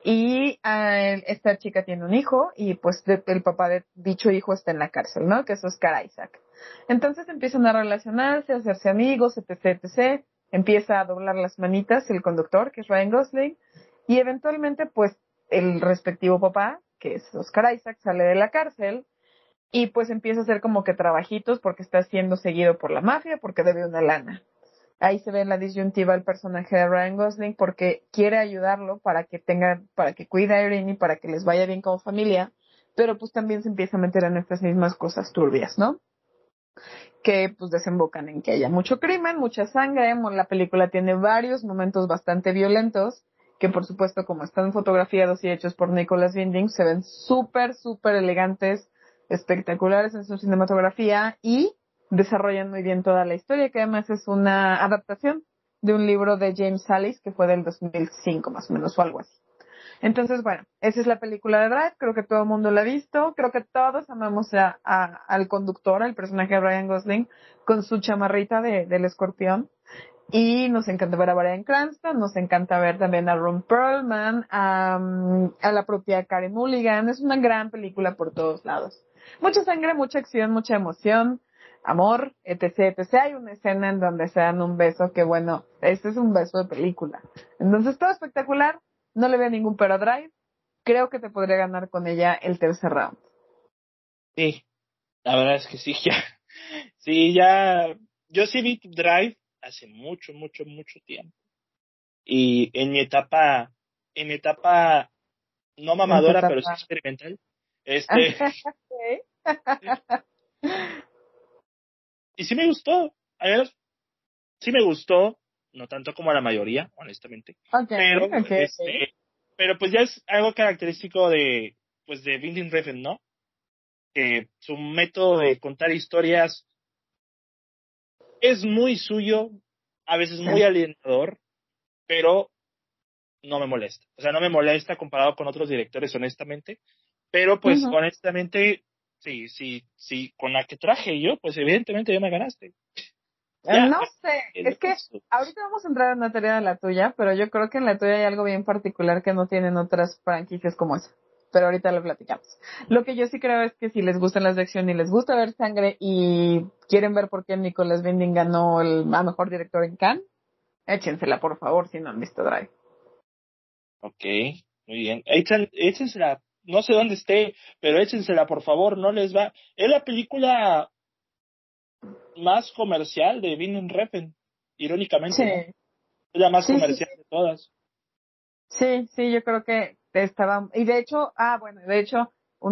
Y esta chica tiene un hijo y pues el papá de dicho hijo está en la cárcel, ¿no? Que es Oscar Isaac. Entonces empiezan a relacionarse, a hacerse amigos, etc, etc. Empieza a doblar las manitas el conductor, que es Ryan Gosling. Y eventualmente pues el respectivo papá, que es Oscar Isaac, sale de la cárcel y pues empieza a hacer como que trabajitos porque está siendo seguido por la mafia porque debe una lana. Ahí se ve en la disyuntiva el personaje de Ryan Gosling porque quiere ayudarlo para que tenga, para que cuide a Irene y para que les vaya bien como familia, pero pues también se empieza a meter en estas mismas cosas turbias, ¿no? Que pues desembocan en que haya mucho crimen, mucha sangre, la película tiene varios momentos bastante violentos que por supuesto como están fotografiados y hechos por Nicholas Winding, se ven súper, súper elegantes, espectaculares en su cinematografía y desarrollan muy bien toda la historia, que además es una adaptación de un libro de James Sallis que fue del 2005 más o menos o algo así. Entonces, bueno, esa es la película de Drive, creo que todo el mundo la ha visto, creo que todos amamos a, al conductor, al personaje de Ryan Gosling, con su chamarrita de, del escorpión. Y nos encanta ver a Brian Cranston, nos encanta ver también a Ron Perlman, a, a la propia Karen Mulligan. Es una gran película por todos lados. Mucha sangre, mucha acción, mucha emoción, amor, etc, etc. Hay una escena en donde se dan un beso que bueno, este es un beso de película. Entonces todo espectacular, no le veo ningún pero Drive. Creo que te podría ganar con ella el tercer round. Sí, la verdad es que sí, (laughs) ya. Sí, ya. Yo sí vi Drive hace mucho, mucho, mucho tiempo. Y en mi etapa, en mi etapa no mamadora, pero sí experimental, este. (laughs) y sí me gustó, a ver, sí me gustó, no tanto como a la mayoría, honestamente. pero, este, pero pues ya es algo característico de, pues de Vinding Refn, ¿no? Que su método de contar historias es muy suyo, a veces muy alienador, pero no me molesta. O sea, no me molesta comparado con otros directores, honestamente. Pero pues, honestamente, sí, sí, sí, con la que traje yo, pues evidentemente ya me ganaste. No sé, es que ahorita vamos a entrar en la teoría de la tuya, pero yo creo que en la tuya hay algo bien particular que no tienen otras franquicias como esa. Pero ahorita lo platicamos. Lo que yo sí creo es que si les gustan las de acción y les gusta ver sangre y quieren ver por qué Nicolas Winding ganó el a mejor director en Cannes, échensela por favor si no han visto Drive. Ok, muy bien. échensela no sé dónde esté, pero échensela por favor, no les va. Es la película más comercial de Vin Reffen, irónicamente. Es la más comercial de todas. Sí, sí, yo creo que estaba. Y de hecho, ah, bueno, de hecho,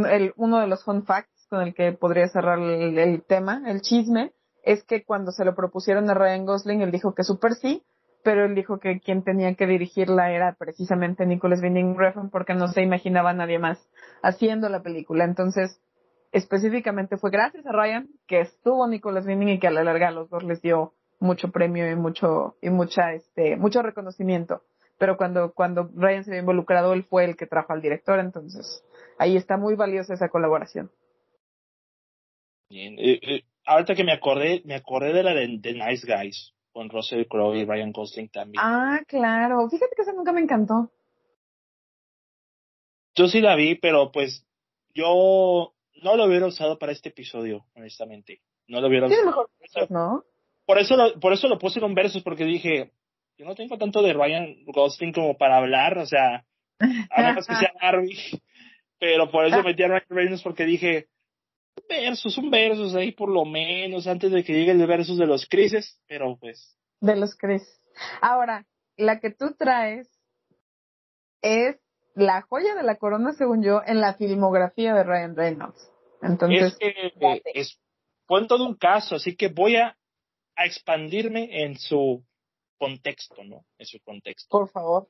el, uno de los fun facts con el que podría cerrar el, el tema, el chisme, es que cuando se lo propusieron a Ryan Gosling, él dijo que super sí, pero él dijo que quien tenía que dirigirla era precisamente Nicholas Winding Refn porque no se imaginaba nadie más haciendo la película. Entonces, específicamente fue gracias a Ryan que estuvo Nicholas Winding y que a la larga a los dos les dio mucho premio y mucho y mucha este mucho reconocimiento. Pero cuando cuando Ryan se vio involucrado, él fue el que trajo al director, entonces ahí está muy valiosa esa colaboración. Bien, eh, eh, ahorita que me acordé, me acordé de la de Nice Guys con Russell Crowe y Ryan Gosling también. Ah, claro. Fíjate que esa nunca me encantó. Yo sí la vi, pero pues yo no lo hubiera usado para este episodio, honestamente. No lo hubiera usado. mejor ¿no? Por eso, lo, por eso lo puse en versos, porque dije, yo no tengo tanto de Ryan Gosling como para hablar, o sea, a menos que sea (laughs) Harvey. Pero por eso metí a Ryan Reynolds porque dije, versos, un versos ahí por lo menos antes de que llegue el versos de los crisis, pero pues. De los crisis. Ahora, la que tú traes es la joya de la corona, según yo, en la filmografía de Ryan Reynolds. Entonces. Es que es, fue todo un caso, así que voy a, a expandirme en su contexto, ¿no? En su contexto. Por favor.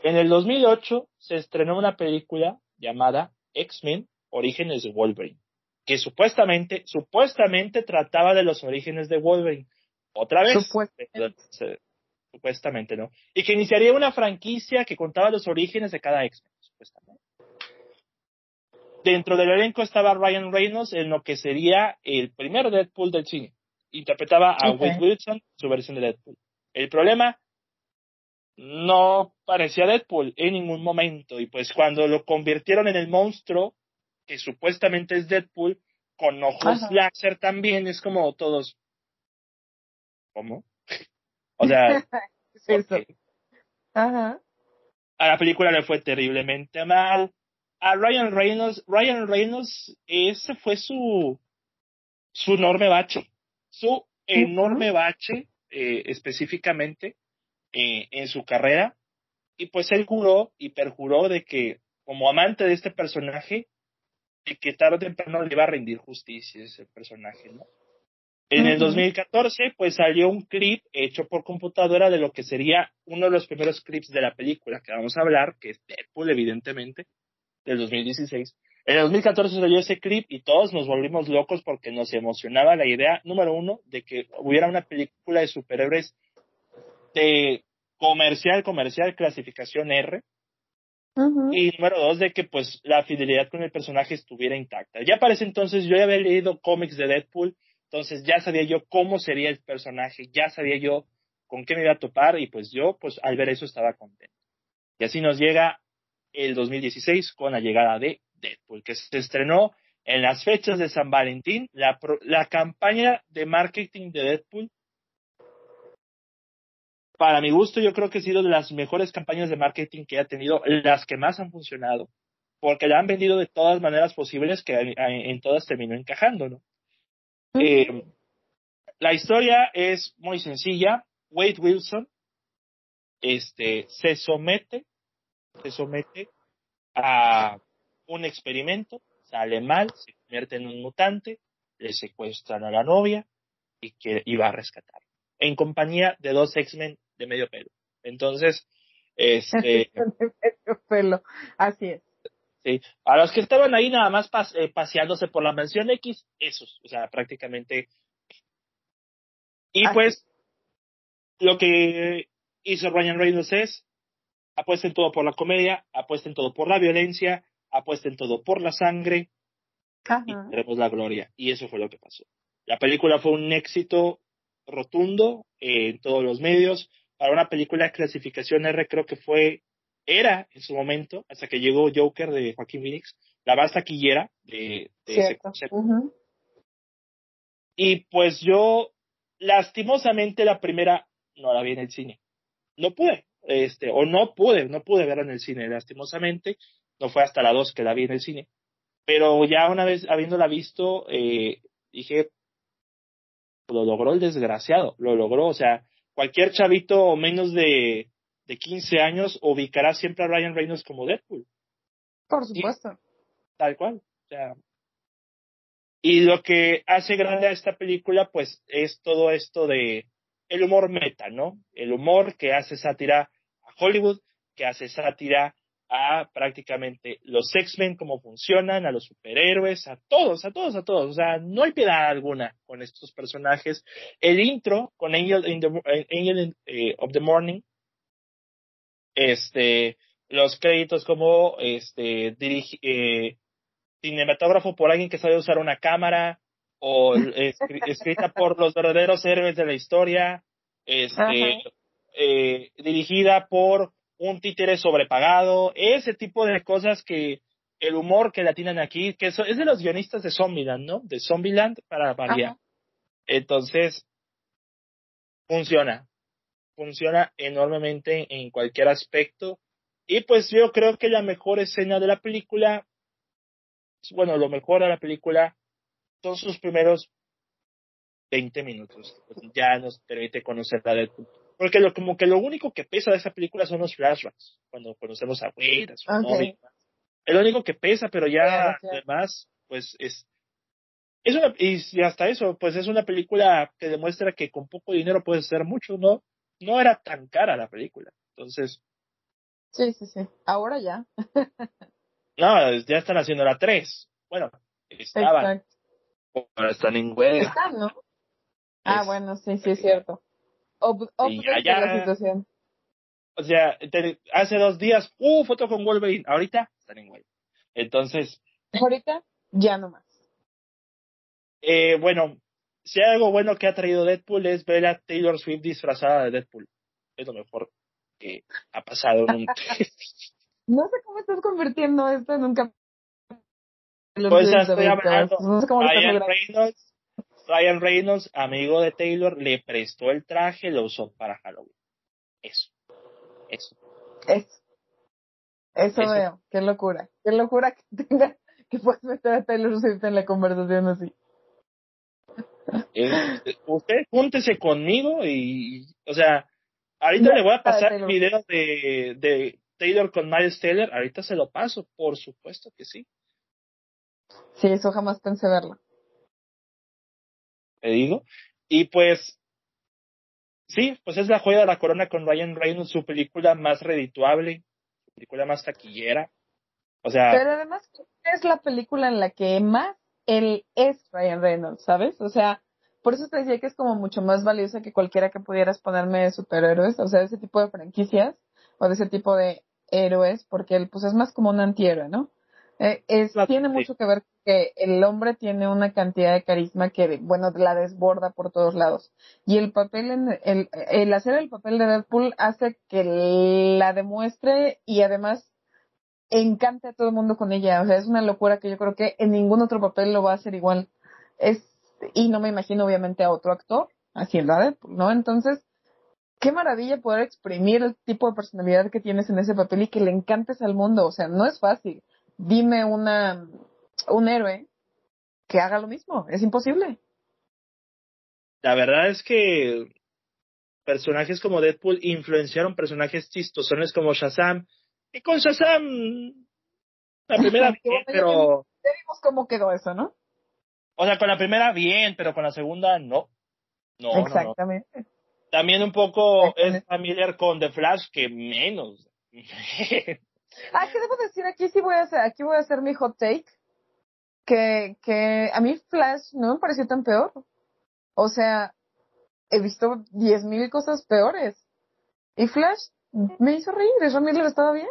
En el 2008 se estrenó una película llamada X-Men Orígenes de Wolverine que supuestamente, supuestamente trataba de los orígenes de Wolverine. Otra vez. Supuestamente. ¿no? Y que iniciaría una franquicia que contaba los orígenes de cada X-Men, supuestamente. Dentro del elenco estaba Ryan Reynolds en lo que sería el primer Deadpool del cine. Interpretaba a Wade Wilson, su versión de Deadpool. El problema, no parecía Deadpool en ningún momento. Y pues cuando lo convirtieron en el monstruo, que supuestamente es Deadpool, con ojos láser también, es como todos. ¿Cómo? O sea. (laughs) Ajá. A la película le fue terriblemente mal. A Ryan Reynolds, Ryan Reynolds, ese fue su, su enorme bache. Su enorme bache, eh, específicamente, eh, en su carrera. Y pues él juró y perjuró de que, como amante de este personaje, que tarde o temprano le iba a rendir justicia ese personaje, ¿no? En el 2014, pues salió un clip hecho por computadora de lo que sería uno de los primeros clips de la película que vamos a hablar, que es Deadpool, evidentemente, del 2016. En el 2014 salió ese clip y todos nos volvimos locos porque nos emocionaba la idea, número uno, de que hubiera una película de superhéroes de comercial, comercial, clasificación R, y número dos, de que pues la fidelidad con el personaje estuviera intacta. Ya para ese entonces yo ya había leído cómics de Deadpool, entonces ya sabía yo cómo sería el personaje, ya sabía yo con qué me iba a topar y pues yo pues al ver eso estaba contento. Y así nos llega el 2016 con la llegada de Deadpool, que se estrenó en las fechas de San Valentín. La, la campaña de marketing de Deadpool para mi gusto, yo creo que ha sido de las mejores campañas de marketing que ha tenido, las que más han funcionado, porque la han vendido de todas maneras posibles que en todas terminó encajando, ¿no? Eh, la historia es muy sencilla. Wade Wilson este, se somete, se somete a un experimento, sale mal, se convierte en un mutante, le secuestran a la novia y que iba a rescatar. En compañía de dos X-Men de medio pelo. Entonces, (laughs) este... de medio pelo, así es. Sí, a los que estaban ahí nada más eh, paseándose por la mansión X, esos, o sea, prácticamente Y pues, lo que hizo Ryan Reynolds es, apuesten todo por la comedia, apuesten todo por la violencia, apuesten todo por la sangre, y tendremos la gloria. Y eso fue lo que pasó. La película fue un éxito rotundo en todos los medios. Para una película de clasificación R creo que fue, era en su momento, hasta que llegó Joker de Joaquín Phoenix, la más taquillera de, ese concepto. Y pues yo, lastimosamente, la primera no la vi en el cine. No pude, este, o no pude, no pude verla en el cine, lastimosamente. No fue hasta la dos que la vi en el cine. Pero ya una vez habiéndola visto, eh, dije, lo logró el desgraciado, lo logró. O sea, cualquier chavito menos de, de 15 años ubicará siempre a Ryan Reynolds como Deadpool. Por supuesto. tal cual. O sea, y lo que hace grande a esta película, pues, es todo esto de el humor meta, ¿no? El humor que hace sátira a Hollywood, que hace sátira a prácticamente los X-Men, cómo funcionan, a los superhéroes, a todos, a todos, a todos. O sea, no hay piedad alguna con estos personajes. El intro con Angel, Angel eh, of the Morning, este, los créditos como este, eh, cinematógrafo por alguien que sabe usar una cámara, o (laughs) escrita por los verdaderos héroes de la historia, este, eh, dirigida por un títere sobrepagado, ese tipo de cosas que el humor que la tienen aquí, que es de los guionistas de Zombieland, ¿no? De Zombieland para variar. Entonces, funciona, funciona enormemente en cualquier aspecto. Y pues yo creo que la mejor escena de la película, bueno, lo mejor de la película son sus primeros 20 minutos. Ya nos permite conocer la Deadpool porque lo, como que lo único que pesa de esa película son los flashbacks, cuando conocemos a Wade, a su okay. Es lo único que pesa, pero ya además, pues es, es una, y, hasta eso, pues es una película que demuestra que con poco dinero puedes hacer mucho, ¿no? No era tan cara la película. Entonces. Sí, sí, sí. Ahora ya. (laughs) no, ya están haciendo la 3. Bueno, estaban. Ahora están en huelga. Están, ¿no? Ah, bueno, sí, sí, es cierto. O, la situación. O sea, hace dos días, uh, foto con Wolverine. Ahorita están en Wolverine. Entonces. Ahorita ya no más. Eh, bueno, si hay algo bueno que ha traído Deadpool es ver a Taylor Swift disfrazada de Deadpool. Es lo mejor que ha pasado nunca. (laughs) (laughs) no sé cómo estás convirtiendo esto en un Pues ya estoy hablando. No sé cómo Ryan Reynolds Ryan Reynolds, amigo de Taylor, le prestó el traje, lo usó para Halloween. Eso. Eso. Eso. Eso, veo. Qué locura. Qué locura que tenga que puedas meter a Taylor Swift en la conversación así. Usted júntese conmigo y, o sea, ahorita le voy a pasar el video de, de Taylor con Miles Taylor, ahorita se lo paso, por supuesto que sí. Sí, eso jamás pensé verlo te digo. Y pues, sí, pues es la joya de la corona con Ryan Reynolds, su película más redituable, su película más taquillera. O sea. Pero además es la película en la que más él es Ryan Reynolds, ¿sabes? O sea, por eso te decía que es como mucho más valiosa que cualquiera que pudieras ponerme de superhéroes, o sea, de ese tipo de franquicias o de ese tipo de héroes, porque él pues es más como un antihéroe, ¿no? Eh, es, tiene mucho que ver que el hombre tiene una cantidad de carisma que, bueno, la desborda por todos lados. Y el papel, en, el, el hacer el papel de Deadpool hace que la demuestre y además encante a todo el mundo con ella. O sea, es una locura que yo creo que en ningún otro papel lo va a hacer igual. Es, y no me imagino obviamente a otro actor haciendo a Deadpool, ¿no? Entonces, qué maravilla poder exprimir el tipo de personalidad que tienes en ese papel y que le encantes al mundo. O sea, no es fácil dime una, un héroe que haga lo mismo. Es imposible. La verdad es que personajes como Deadpool influenciaron personajes chistosones como Shazam. Y con Shazam, la primera (laughs) bien, pero... Ya vimos cómo quedó eso, ¿no? O sea, con la primera bien, pero con la segunda no. No, Exactamente. También un poco es familiar con The Flash, que menos. (laughs) Ah, ¿qué debo decir? Aquí sí voy a hacer, aquí voy a hacer mi hot take. Que, que a mí Flash no me pareció tan peor. O sea, he visto diez mil cosas peores. Y Flash me hizo reír, eso Miller estaba bien.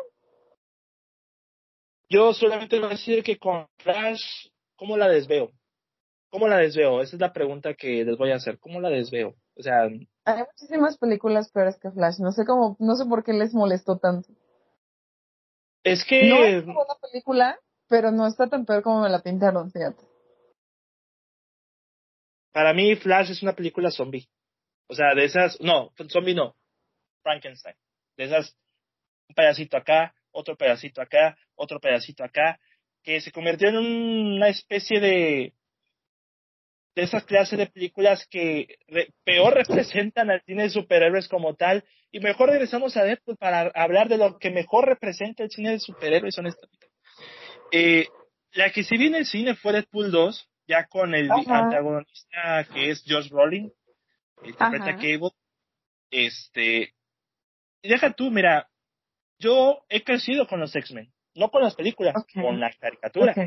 Yo solamente voy a decir que con Flash, ¿cómo la desveo? ¿Cómo la desveo? Esa es la pregunta que les voy a hacer. ¿Cómo la desveo? O sea, hay muchísimas películas peores que Flash. No sé cómo, no sé por qué les molestó tanto. Es que no es una buena película, pero no está tan peor como me la pintaron, fíjate. Para mí Flash es una película zombie. O sea, de esas, no, zombie no, Frankenstein. De esas, un pedacito acá, otro pedacito acá, otro pedacito acá, que se convirtió en una especie de de esas clases de películas que peor representan al cine de superhéroes como tal. Y mejor regresamos a Deadpool para hablar de lo que mejor representa el cine de superhéroes, honestamente. Eh, la que sí viene el cine fue Deadpool 2, ya con el antagonista que es Josh Brolin, interpreta Cable. Este, deja tú, mira, yo he crecido con los X-Men, no con las películas, con las caricaturas.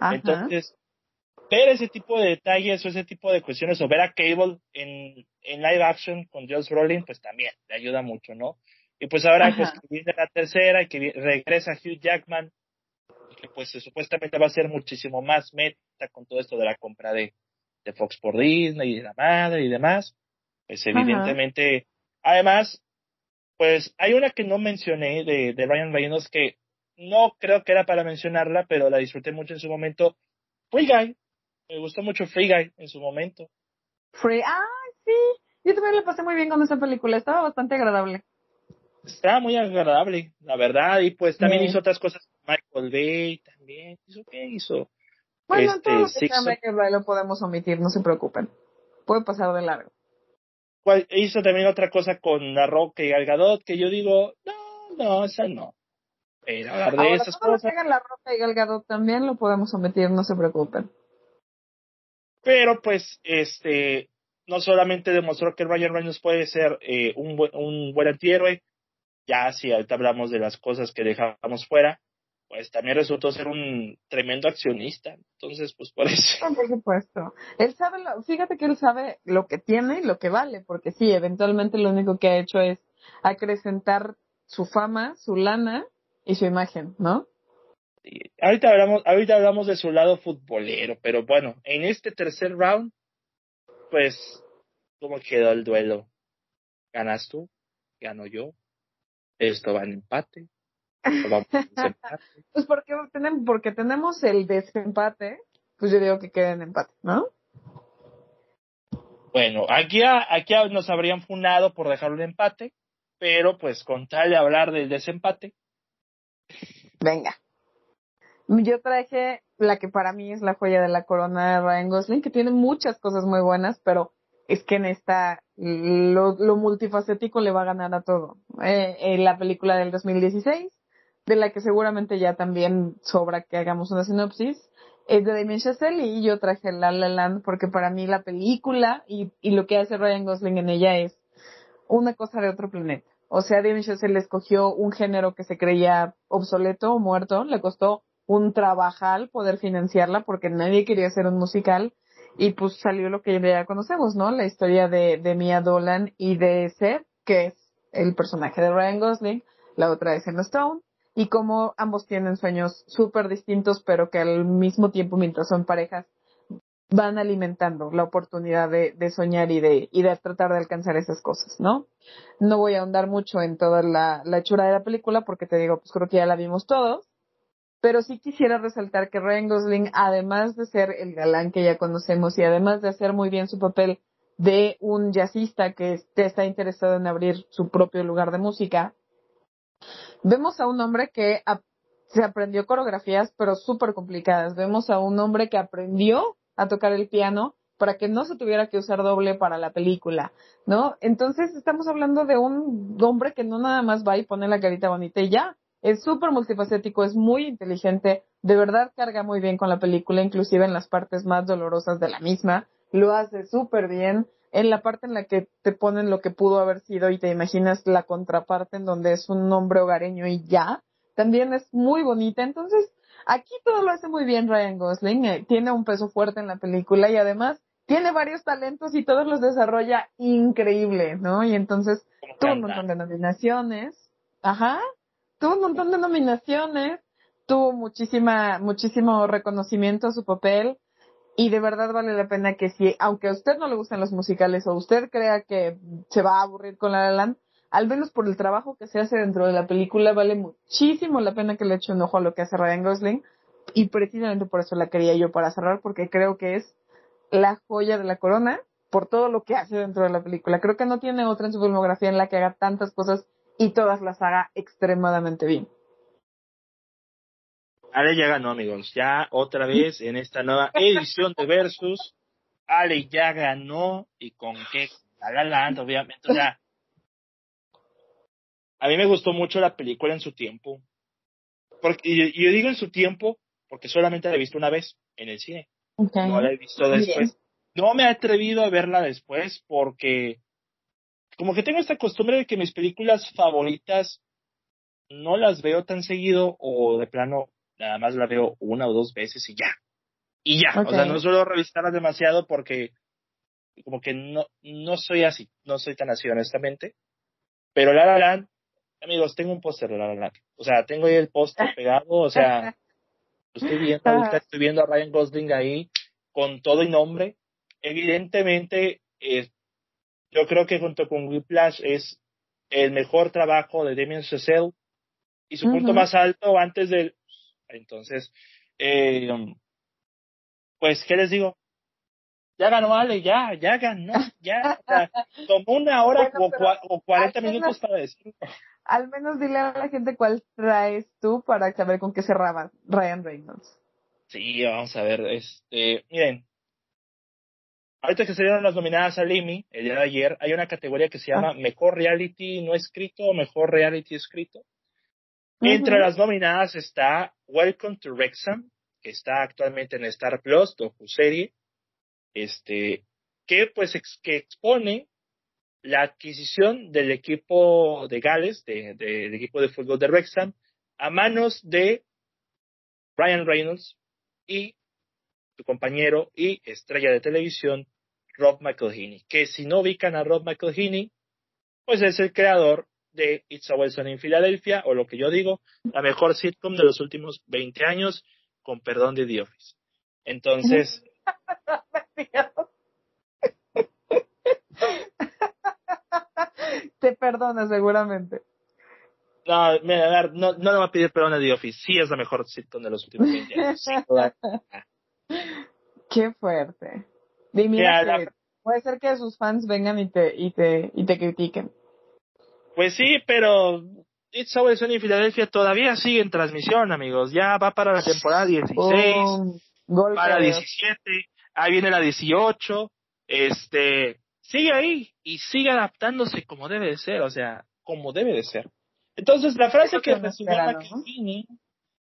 Entonces, ver ese tipo de detalles o ese tipo de cuestiones o ver a Cable en, en live action con Josh Brolin, pues también le ayuda mucho, ¿no? Y pues ahora pues que viene la tercera y que regresa Hugh Jackman, que pues supuestamente va a ser muchísimo más meta con todo esto de la compra de, de Fox por Disney y de la madre y demás, pues evidentemente, además, pues hay una que no mencioné de, de Ryan Reynolds que no creo que era para mencionarla, pero la disfruté mucho en su momento. Free Guy, me gustó mucho Free Guy en su momento. Free, ah, sí. Yo también le pasé muy bien con esa película. Estaba bastante agradable. Estaba muy agradable, la verdad. Y pues también hizo otras cosas. Michael Bay también. ¿Hizo qué hizo? Bueno, este, todo lo que sea Michael Bay lo podemos omitir, no se preocupen. Puede pasar de largo. Hizo también otra cosa con La Roca y Gal Gadot que yo digo, no, no, esa no. Pero hablar de esas cosas. La Roca y Gal Gadot también lo podemos omitir, no se preocupen. Pero pues, este, no solamente demostró que Ryan Reynolds puede ser eh, un, buen, un buen antihéroe, ya si ahorita hablamos de las cosas que dejamos fuera, pues también resultó ser un tremendo accionista. Entonces, pues por eso. por supuesto. Él sabe, lo, fíjate que él sabe lo que tiene y lo que vale, porque sí, eventualmente lo único que ha hecho es acrecentar su fama, su lana y su imagen, ¿no? ahorita hablamos, ahorita hablamos de su lado futbolero, pero bueno, en este tercer round, pues, ¿cómo quedó el duelo? ¿Ganas tú? ¿Gano yo? ¿Esto va en empate? (laughs) pues porque tenemos, porque tenemos el desempate, pues yo digo que queda en empate, ¿no? Bueno, aquí, aquí nos habrían fundado por dejar un empate, pero pues con tal de hablar del desempate. Venga. Yo traje la que para mí es la joya de la corona de Ryan Gosling, que tiene muchas cosas muy buenas, pero es que en esta lo, multifacético le va a ganar a todo. Eh, en la película del 2016, de la que seguramente ya también sobra que hagamos una sinopsis, es de Damien Chazelle y yo traje La La Land porque para mí la película y, y lo que hace Ryan Gosling en ella es una cosa de otro planeta. O sea, Damien Chazelle escogió un género que se creía obsoleto o muerto, le costó un trabajal poder financiarla porque nadie quería hacer un musical y pues salió lo que ya conocemos, ¿no? La historia de, Mia Dolan y de Seth, que es el personaje de Ryan Gosling, la otra es Emma Stone, y como ambos tienen sueños súper distintos, pero que al mismo tiempo, mientras son parejas, van alimentando la oportunidad de, de soñar y de, y de tratar de alcanzar esas cosas, ¿no? No voy a ahondar mucho en toda la, la hechura de la película porque te digo, pues creo que ya la vimos todos, pero sí quisiera resaltar que Ryan Gosling, además de ser el galán que ya conocemos y además de hacer muy bien su papel de un jazzista que está interesado en abrir su propio lugar de música, vemos a un hombre que se aprendió coreografías, pero súper complicadas. Vemos a un hombre que aprendió a tocar el piano para que no se tuviera que usar doble para la película, ¿no? Entonces estamos hablando de un hombre que no nada más va y pone la carita bonita y ya, es súper multifacético, es muy inteligente, de verdad carga muy bien con la película, inclusive en las partes más dolorosas de la misma, lo hace súper bien. En la parte en la que te ponen lo que pudo haber sido y te imaginas la contraparte en donde es un hombre hogareño y ya, también es muy bonita. Entonces, aquí todo lo hace muy bien Ryan Gosling, eh, tiene un peso fuerte en la película y además tiene varios talentos y todos los desarrolla increíble, ¿no? Y entonces tuvo un montón de nominaciones, ajá, tuvo un montón de nominaciones, tuvo muchísima, muchísimo reconocimiento a su papel y de verdad vale la pena que si, aunque a usted no le gustan los musicales o usted crea que se va a aburrir con La La Land, al menos por el trabajo que se hace dentro de la película, vale muchísimo la pena que le eche un ojo a lo que hace Ryan Gosling. Y precisamente por eso la quería yo para cerrar, porque creo que es la joya de la corona por todo lo que hace dentro de la película. Creo que no tiene otra en su filmografía en la que haga tantas cosas y todas las haga extremadamente bien. Ale ya ganó, amigos. Ya otra vez en esta nueva edición de Versus. Ale ya ganó. ¿Y con qué? La La obviamente. O sea, a mí me gustó mucho la película en su tiempo. Porque, y, yo digo en su tiempo porque solamente la he visto una vez en el cine. No la he visto después. No me he atrevido a verla después porque como que tengo esta costumbre de que mis películas favoritas no las veo tan seguido o de plano nada más la veo una o dos veces y ya. Y ya, o sea, no suelo revisarlas demasiado porque como que no, no soy así, no soy tan así honestamente. Pero La La Land amigos, tengo un póster de La La O sea, tengo ahí el póster (laughs) pegado, o sea, estoy viendo, estoy viendo a Ryan Gosling ahí con todo y nombre. Evidentemente, eh, yo creo que junto con Whiplash es el mejor trabajo de Damien Chazelle y su punto más alto antes del... Entonces, eh, pues, ¿qué les digo? Ya ganó Ale, ya, ya ganó, ya. tomó una (laughs) hora o, cuarenta minutos para decirlo al menos dile a la gente cuál traes tú para saber con qué cerraba Ryan Reynolds. Sí, vamos a ver, este, miren, ahorita que se dieron las nominadas al Emmy, el día de ayer, hay una categoría que se llama ah. Mejor Reality No Escrito o Mejor Reality Escrito. Entre las nominadas está Welcome to Wrexham, que está actualmente en Star Plus, docu-serie, este, que pues que expone la adquisición del equipo de Gales, del de, equipo de fútbol de Wrexham, a manos de Ryan Reynolds y su compañero y estrella de televisión, Rob McElhenney, que si no ubican a Rob McElhenney, pues es el creador de It's Always Sunny in Philadelphia, o lo que yo digo, la mejor sitcom de los últimos 20 años, con perdón de The Office. Entonces, (laughs) te perdona seguramente. No, no, no le va a pedir perdón a The Office. Sí es la mejor sitcom de los últimos 20 años. (laughs) Qué fuerte. puede ser que sus fans vengan y te, y te, y te critiquen. Pues sí, pero It's Always Sunny en Filadelfia todavía sigue en transmisión, amigos. Ya va para la temporada 16, para 17, ahí viene la 18. Este, sigue ahí y sigue adaptándose como debe de ser, o sea, como debe de ser. Entonces, la frase que, resumió McElhinney,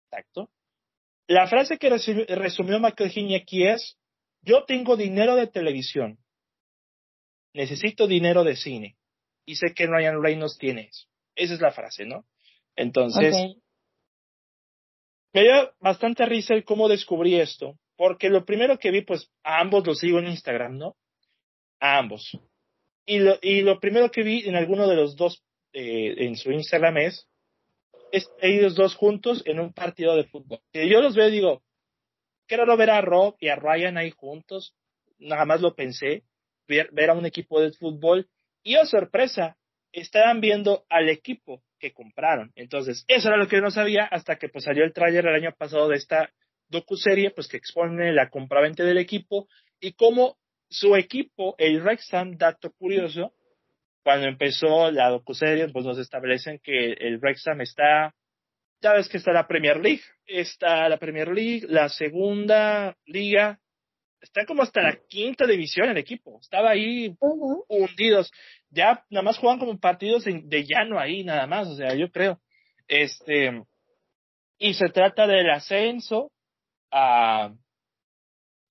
exacto, la frase que resumió McElhinney aquí es, yo tengo dinero de televisión, necesito dinero de cine, y sé que Ryan Reynolds tiene eso. Esa es la frase, ¿no? Entonces, me dio bastante risa el cómo descubrí esto, porque lo primero que vi, pues, a ambos los sigo en Instagram, ¿no? a ambos. Y lo, y lo primero que vi en alguno de los dos eh, en su Instagram es, ellos dos juntos en un partido de fútbol. Y yo los veo y digo, qué raro ver a Rob y a Ryan ahí juntos. Nada más lo pensé, ver, ver a un equipo de fútbol. Y oh sorpresa, estaban viendo al equipo que compraron. Entonces, eso era lo que yo no sabía hasta que pues salió el tráiler el año pasado de esta docu-serie, pues que expone la compraventa del equipo y cómo su equipo, el Wrexham, dato curioso, cuando empezó la docuserie, pues nos establecen que el Wrexham está, ya ves que está la Premier League, está la Premier League, la segunda liga, está como hasta la quinta división el equipo, estaba ahí hundidos, ya nada más juegan como partidos de llano ahí, nada más, o sea, yo creo, este, y se trata del ascenso a,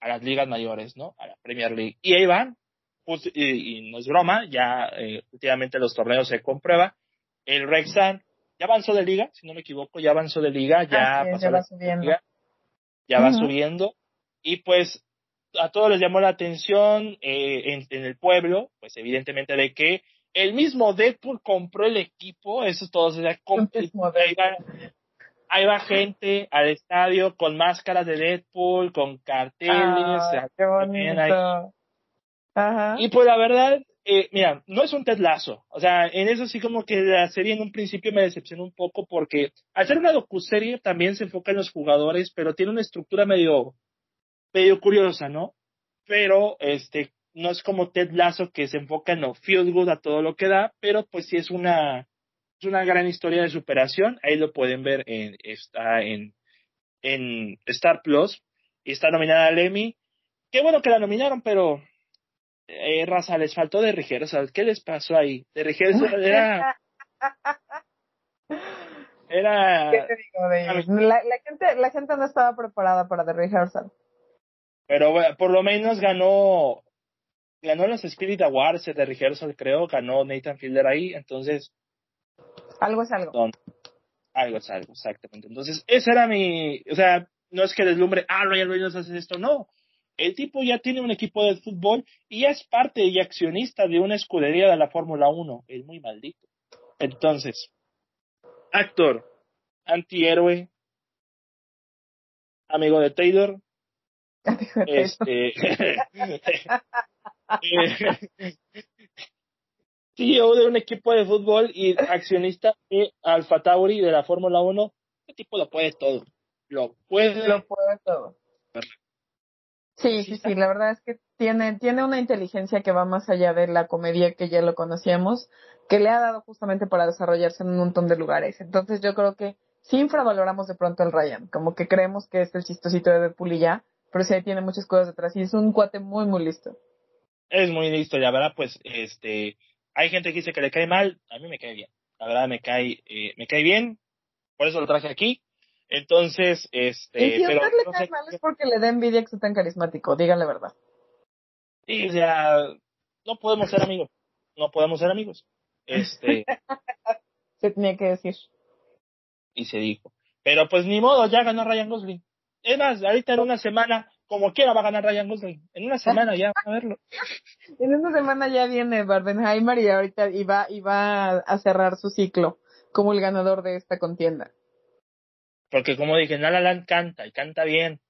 a las ligas mayores, ¿no? A la Premier League. Y ahí van, pues, y, no es broma, ya eh, últimamente los torneos se comprueba. El Rexan ya avanzó de liga, si no me equivoco, ya avanzó de liga, ya, va subiendo. ya va subiendo. Y pues a todos les llamó la atención eh, en, en, el pueblo, pues evidentemente de que el mismo Deadpool compró el equipo, eso es todo, o sea, ahí, va, ahí va gente al estadio con máscaras de Deadpool, con carteles, ah, qué bonito. Ajá. Y pues la verdad, eh, mira, no es un tetlazo. O sea, en eso sí como que la serie en un principio me decepcionó un poco porque al ser una docuserie también se enfoca en los jugadores, pero tiene una estructura medio, medio curiosa, ¿no? Pero, este, no es como Ted Lasso que se enfoca en lo feel good a todo lo que da, pero pues sí es una, es una gran historia de superación. Ahí lo pueden ver en, está en, en Star Plus y está nominada al Emmy. Qué bueno que la nominaron, pero eh, raza, les faltó de rehearsal. ¿Qué les pasó ahí? De rehearsal (laughs) era. (laughs) era. ¿Qué te digo de ellos? La, la, gente, la gente no estaba preparada para The Rehearsal. Pero bueno, por lo menos ganó. Ganó los Spirit Awards de Rehearsal, creo. Ganó Nathan Fielder ahí. Entonces. Algo es algo. Algo es algo, exactamente. Entonces, ese era mi. O sea, no es que deslumbre, ah, Ryan Reynolds hace esto, no el tipo ya tiene un equipo de fútbol y ya es parte y accionista de una escudería de la Fórmula 1. Es muy maldito. Entonces, actor, antihéroe, amigo de Taylor, este, (laughs) (laughs) CEO de un equipo de fútbol y accionista de Alfa Tauri de la Fórmula 1. Este tipo lo puede todo. Lo puede. Lo puede todo. Sí, sí, sí, la verdad es que tiene, tiene una inteligencia que va más allá de la comedia que ya lo conocíamos, que le ha dado justamente para desarrollarse en un montón de lugares. Entonces yo creo que sí infravaloramos de pronto al Ryan, como que creemos que es el chistosito de Deadpool y ya, pero sí tiene muchas cosas detrás y es un cuate muy, muy listo. Es muy listo, la verdad, pues, este, hay gente que dice que le cae mal, a mí me cae bien. La verdad me cae, eh, me cae bien, por eso lo traje aquí. Entonces, este. Y si a usted le cae mal es porque le da envidia que sea tan carismático, díganle verdad. Sí, o sea, no podemos ser amigos. No podemos ser amigos. Este. (laughs) se tenía que decir. Y se dijo. Pero pues ni modo, ya ganó Ryan Gosling. Es más, ahorita en una semana, como quiera va a ganar Ryan Gosling. En una semana ya, a verlo. (laughs) en una semana ya viene Barbenheimer y ahorita iba, iba a cerrar su ciclo como el ganador de esta contienda. Porque como dije, Nala Land canta y canta bien.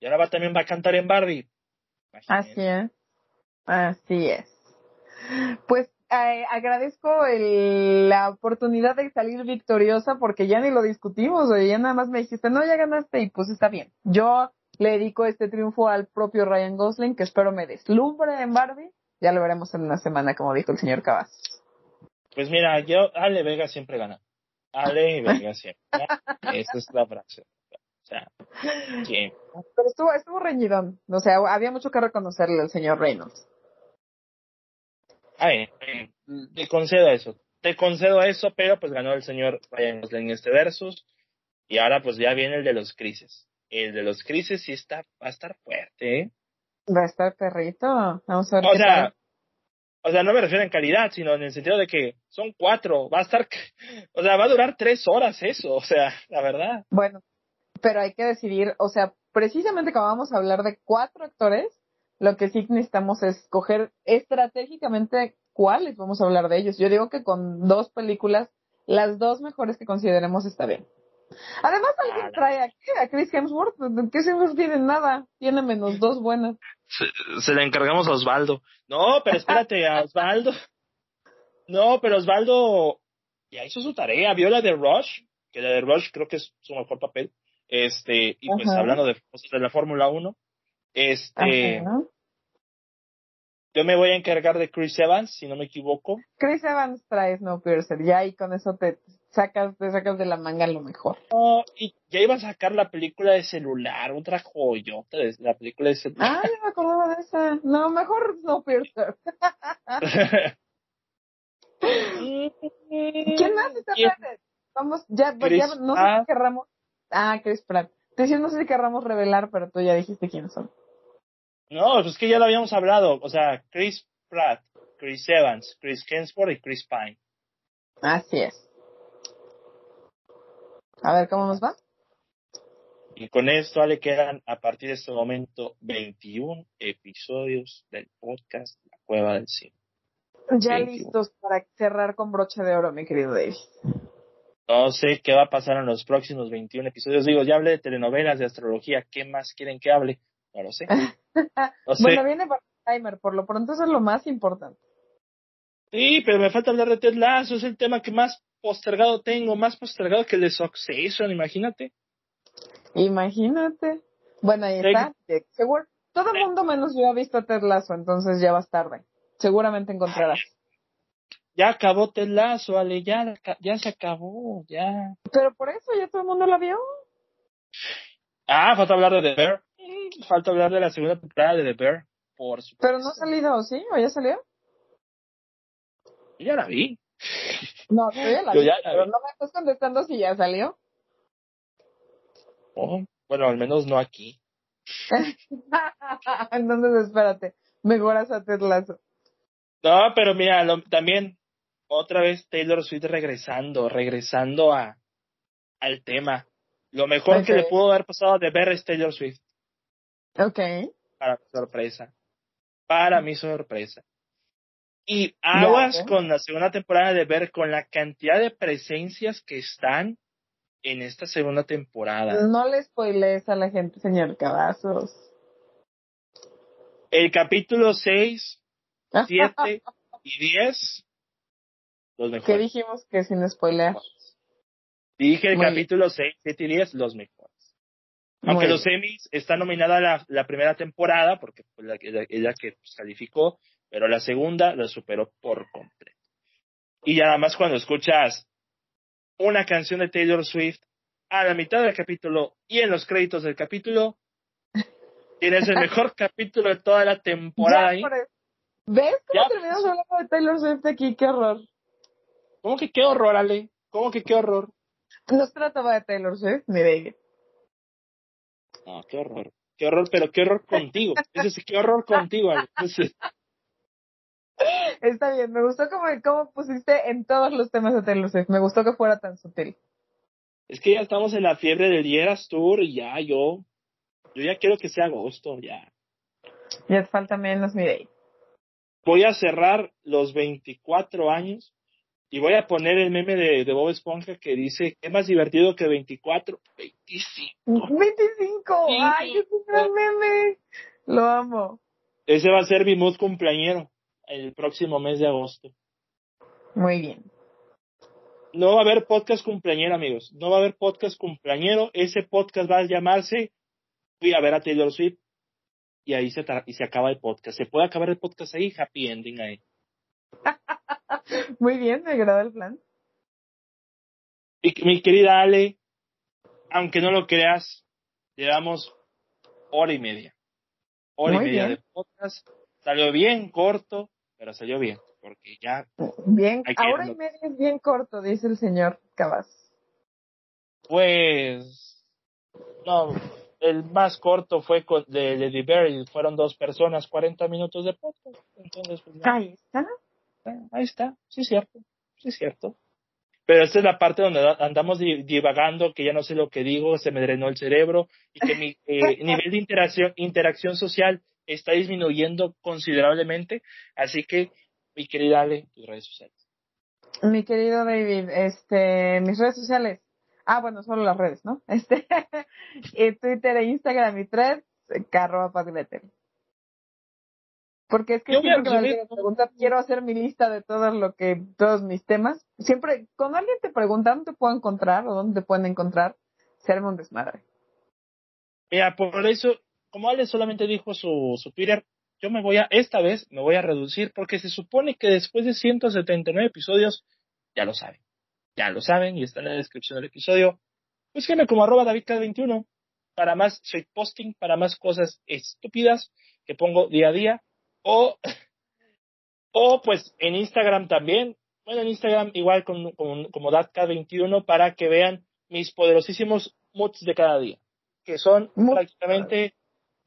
Y ahora va, también va a cantar en Barbie. Así es. Así es. Pues eh, agradezco el, la oportunidad de salir victoriosa porque ya ni lo discutimos, oye, ya nada más me dijiste, no, ya ganaste y pues está bien. Yo le dedico este triunfo al propio Ryan Gosling, que espero me deslumbre en Barbie. Ya lo veremos en una semana, como dijo el señor Cabas. Pues mira, yo, Ale Vega siempre gana. Ale y Vega siempre. (laughs) Esa es la frase. O sea, Pero estuvo, estuvo reñidón. O sea, había mucho que reconocerle al señor Reynolds. Ay, te concedo eso. Te concedo eso, pero pues ganó el señor Ryan en este versus. Y ahora pues ya viene el de los crisis. El de los crisis sí está, va a estar fuerte, ¿eh? Va a estar perrito. Vamos a ver. O sea, o sea, no me refiero en calidad, sino en el sentido de que son cuatro, va a estar, (laughs) o sea, va a durar tres horas eso, o sea, la verdad. Bueno, pero hay que decidir, o sea, precisamente como vamos a hablar de cuatro actores, lo que sí necesitamos es escoger estratégicamente cuáles vamos a hablar de ellos. Yo digo que con dos películas, las dos mejores que consideremos está bien. Además, alguien trae aquí a Chris Hemsworth. Chris Hemsworth tiene nada. Tiene menos dos buenas. Se, se le encargamos a Osvaldo. No, pero espérate, a Osvaldo. No, pero Osvaldo ya hizo su tarea. Vio la de Rush, que la de Rush creo que es su mejor papel. Este, y pues hablando de de la Fórmula 1, este. Yo me voy a encargar de Chris Evans, si no me equivoco. Chris Evans trae Snowpiercer, ya y con eso te sacas, te sacas de la manga lo mejor. No, y ya iba a sacar la película de celular, otra joyota de la película de celular. Ah, ya me acordaba de esa. No, mejor Snowpiercer. (laughs) ¿Quién más está presente? Vamos, ya, ya no sé si querramos. Ah, Chris Pratt. Te decía, no sé si querramos revelar, pero tú ya dijiste quiénes son. No, pues es que ya lo habíamos hablado. O sea, Chris Pratt, Chris Evans, Chris Hemsworth y Chris Pine. Así es. A ver cómo nos va. Y con esto le quedan a partir de este momento 21 episodios del podcast La Cueva del Cine. Ya 21. listos para cerrar con broche de oro, mi querido David. No sé qué va a pasar en los próximos 21 episodios. Digo, ya hablé de telenovelas, de astrología. ¿Qué más quieren que hable? No lo sé. (laughs) No sé. bueno, viene Timer, por lo pronto eso es lo más importante. Sí, pero me falta hablar de Ted Lasso, es el tema que más postergado tengo, más postergado que el de Succession, imagínate. Imagínate. Bueno, ahí está. Seguro, todo el mundo menos yo ha visto a Ted Lasso, entonces ya vas tarde. Seguramente encontrarás. Ya acabó Ted Lasso, Ale, ya, ya se acabó, ya. Pero por eso ya todo el mundo la vio. Ah, falta hablar de The Bear. Falta hablar de la segunda temporada de The Bear, por supuesto. Pero no ha salido, ¿sí? ¿O ya salió? Yo ya la vi. No, yo ya la vi, pero no me estás contestando si ya salió. Oh, bueno, al menos no aquí. (laughs) Entonces, espérate, mejoras a Ted Lasso. No, pero mira, lo, también otra vez Taylor Swift regresando, regresando a al tema. Lo mejor okay. que le pudo haber pasado de ver es Taylor Swift. Ok. Para mi sorpresa. Para mi sorpresa. Y aguas yeah, ¿eh? con la segunda temporada de ver con la cantidad de presencias que están en esta segunda temporada. No le spoilees a la gente, señor Cavazos. El capítulo 6, 7 (laughs) y 10. Los mejores. ¿Qué dijimos que sin spoilear? Dije el Muy capítulo bien. 6, 7 y 10, los mejores. Aunque Muy los Emmys está nominada la, la primera temporada, porque fue la, ella, ella que pues, calificó, pero la segunda la superó por completo. Y ya nada más cuando escuchas una canción de Taylor Swift a la mitad del capítulo y en los créditos del capítulo, tienes el mejor (laughs) capítulo de toda la temporada ahí. ¿Ves cómo ya, terminamos hablando de Taylor Swift aquí? ¡Qué horror! ¿Cómo que qué horror, Ale? ¿Cómo que qué horror? No se trataba de Taylor Swift, mi baby. No, qué horror. Qué horror, pero qué horror contigo. Sí, qué horror contigo. Entonces... Está bien, me gustó como, cómo pusiste en todos los temas de Taylor Swift. Me gustó que fuera tan sutil. Es que ya estamos en la fiebre del Dieras Tour y ya yo, yo ya quiero que sea agosto, ya. Ya falta menos mi day. Voy a cerrar los 24 años y voy a poner el meme de, de Bob Esponja que dice, ¿qué más divertido que 24? 25. 25, ay, es un gran meme. Lo amo. Ese va a ser mi mood cumpleañero el próximo mes de agosto. Muy bien. No va a haber podcast cumpleañero, amigos. No va a haber podcast cumpleañero. Ese podcast va a llamarse Fui a ver a Taylor Swift y ahí se, y se acaba el podcast. Se puede acabar el podcast ahí, happy ending ahí. (laughs) (laughs) Muy bien, me agrada el plan. Y mi querida Ale, aunque no lo creas, llevamos hora y media. Hora Muy y media bien. de podcast. Salió bien corto, pero salió bien, porque ya. Bien, ahora y media es bien corto, dice el señor Cabas. Pues. No, el más corto fue con, de Lady Berry, fueron dos personas, 40 minutos de podcast. Entonces, pues, Ahí está. Ahí está, sí es cierto, sí es cierto. Pero esta es la parte donde andamos divagando, que ya no sé lo que digo, se me drenó el cerebro y que mi eh, (laughs) nivel de interacción, interacción social está disminuyendo considerablemente. Así que, mi querida Ale, tus redes sociales. Mi querido David, este, mis redes sociales. Ah, bueno, solo las redes, ¿no? (laughs) Este, (laughs) Twitter e Instagram y tres, carro Porque es que Yo siempre que me pregunta, quiero hacer mi lista de todo lo que, todos mis temas. Siempre, cuando alguien te pregunta dónde te puedo encontrar o dónde te pueden encontrar, serme un desmadre. Mira, por eso, como Ale solamente dijo su, su Twitter, yo me voy a, esta vez me voy a reducir porque se supone que después de 179 episodios, ya lo saben ya lo saben y está en la descripción del episodio. Búsquenme como arroba davidk21 para más posting, para más cosas estúpidas que pongo día a día. O, o pues en Instagram también. Bueno, en Instagram igual con, con, como datk21 para que vean mis poderosísimos moods de cada día. Que son prácticamente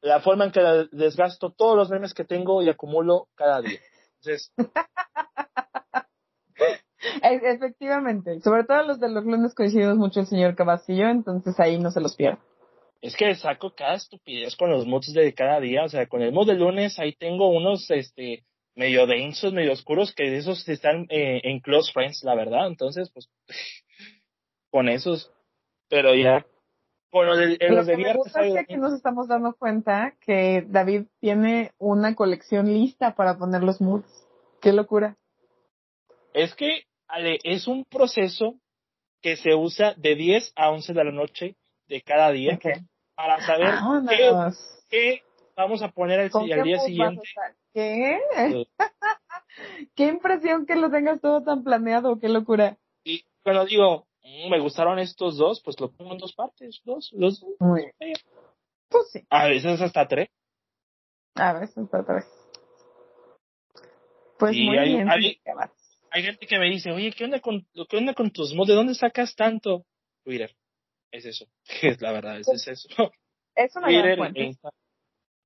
la forma en que desgasto todos los memes que tengo y acumulo cada día. Entonces, (laughs) Efectivamente, sobre todo los de los lunes coincidimos mucho el señor Cabastillo, entonces ahí no se los pierda. Es que saco cada estupidez con los moods de cada día. O sea, con el mood de lunes ahí tengo unos, este, medio densos, medio oscuros, que esos están eh, en close friends, la verdad. Entonces, pues, (laughs) con esos. Pero ya, con los de, los de viernes. Es que aquí nos estamos dando cuenta que David tiene una colección lista para poner los moods. Qué locura. Es que, Ale, es un proceso que se usa de 10 a 11 de la noche de cada día para saber qué, vamos a poner al, día siguiente. ¿Qué? (laughs) qué impresión que lo tengas todo tan planeado, qué locura. Y cuando digo, mm, me gustaron estos dos, pues lo pongo en dos partes, dos, dos. Muy bien. Pues sí. A veces hasta tres. A veces hasta tres. Pues muy hay, bien. Hay, gente que me dice, oye, ¿qué onda con, qué onda con tus mods? ¿De dónde sacas tanto? Twitter. Es eso. (laughs) Es la verdad, es, es eso. Es una gran fuente.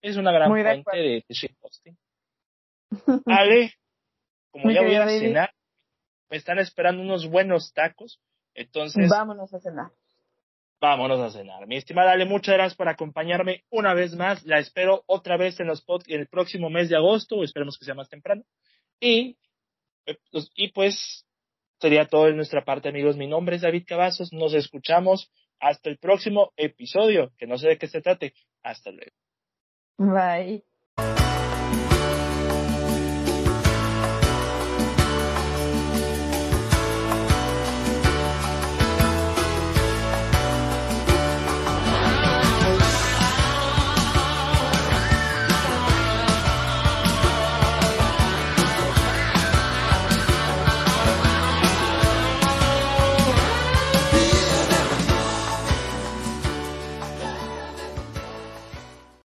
Es una gran fuente de, de shitposting. Ale, como ya voy a cenar, me están esperando unos buenos tacos, entonces... Vámonos a cenar. Vámonos a cenar. Mi estimada Ale, muchas gracias por acompañarme una vez más. La espero otra vez en los en el próximo mes de agosto, esperemos que sea más temprano. Y, eh, pues, y pues sería todo de nuestra parte, amigos. Mi nombre es David Cavazos. Nos escuchamos hasta el próximo episodio, que no sé de qué se trate. Hasta luego. Bye.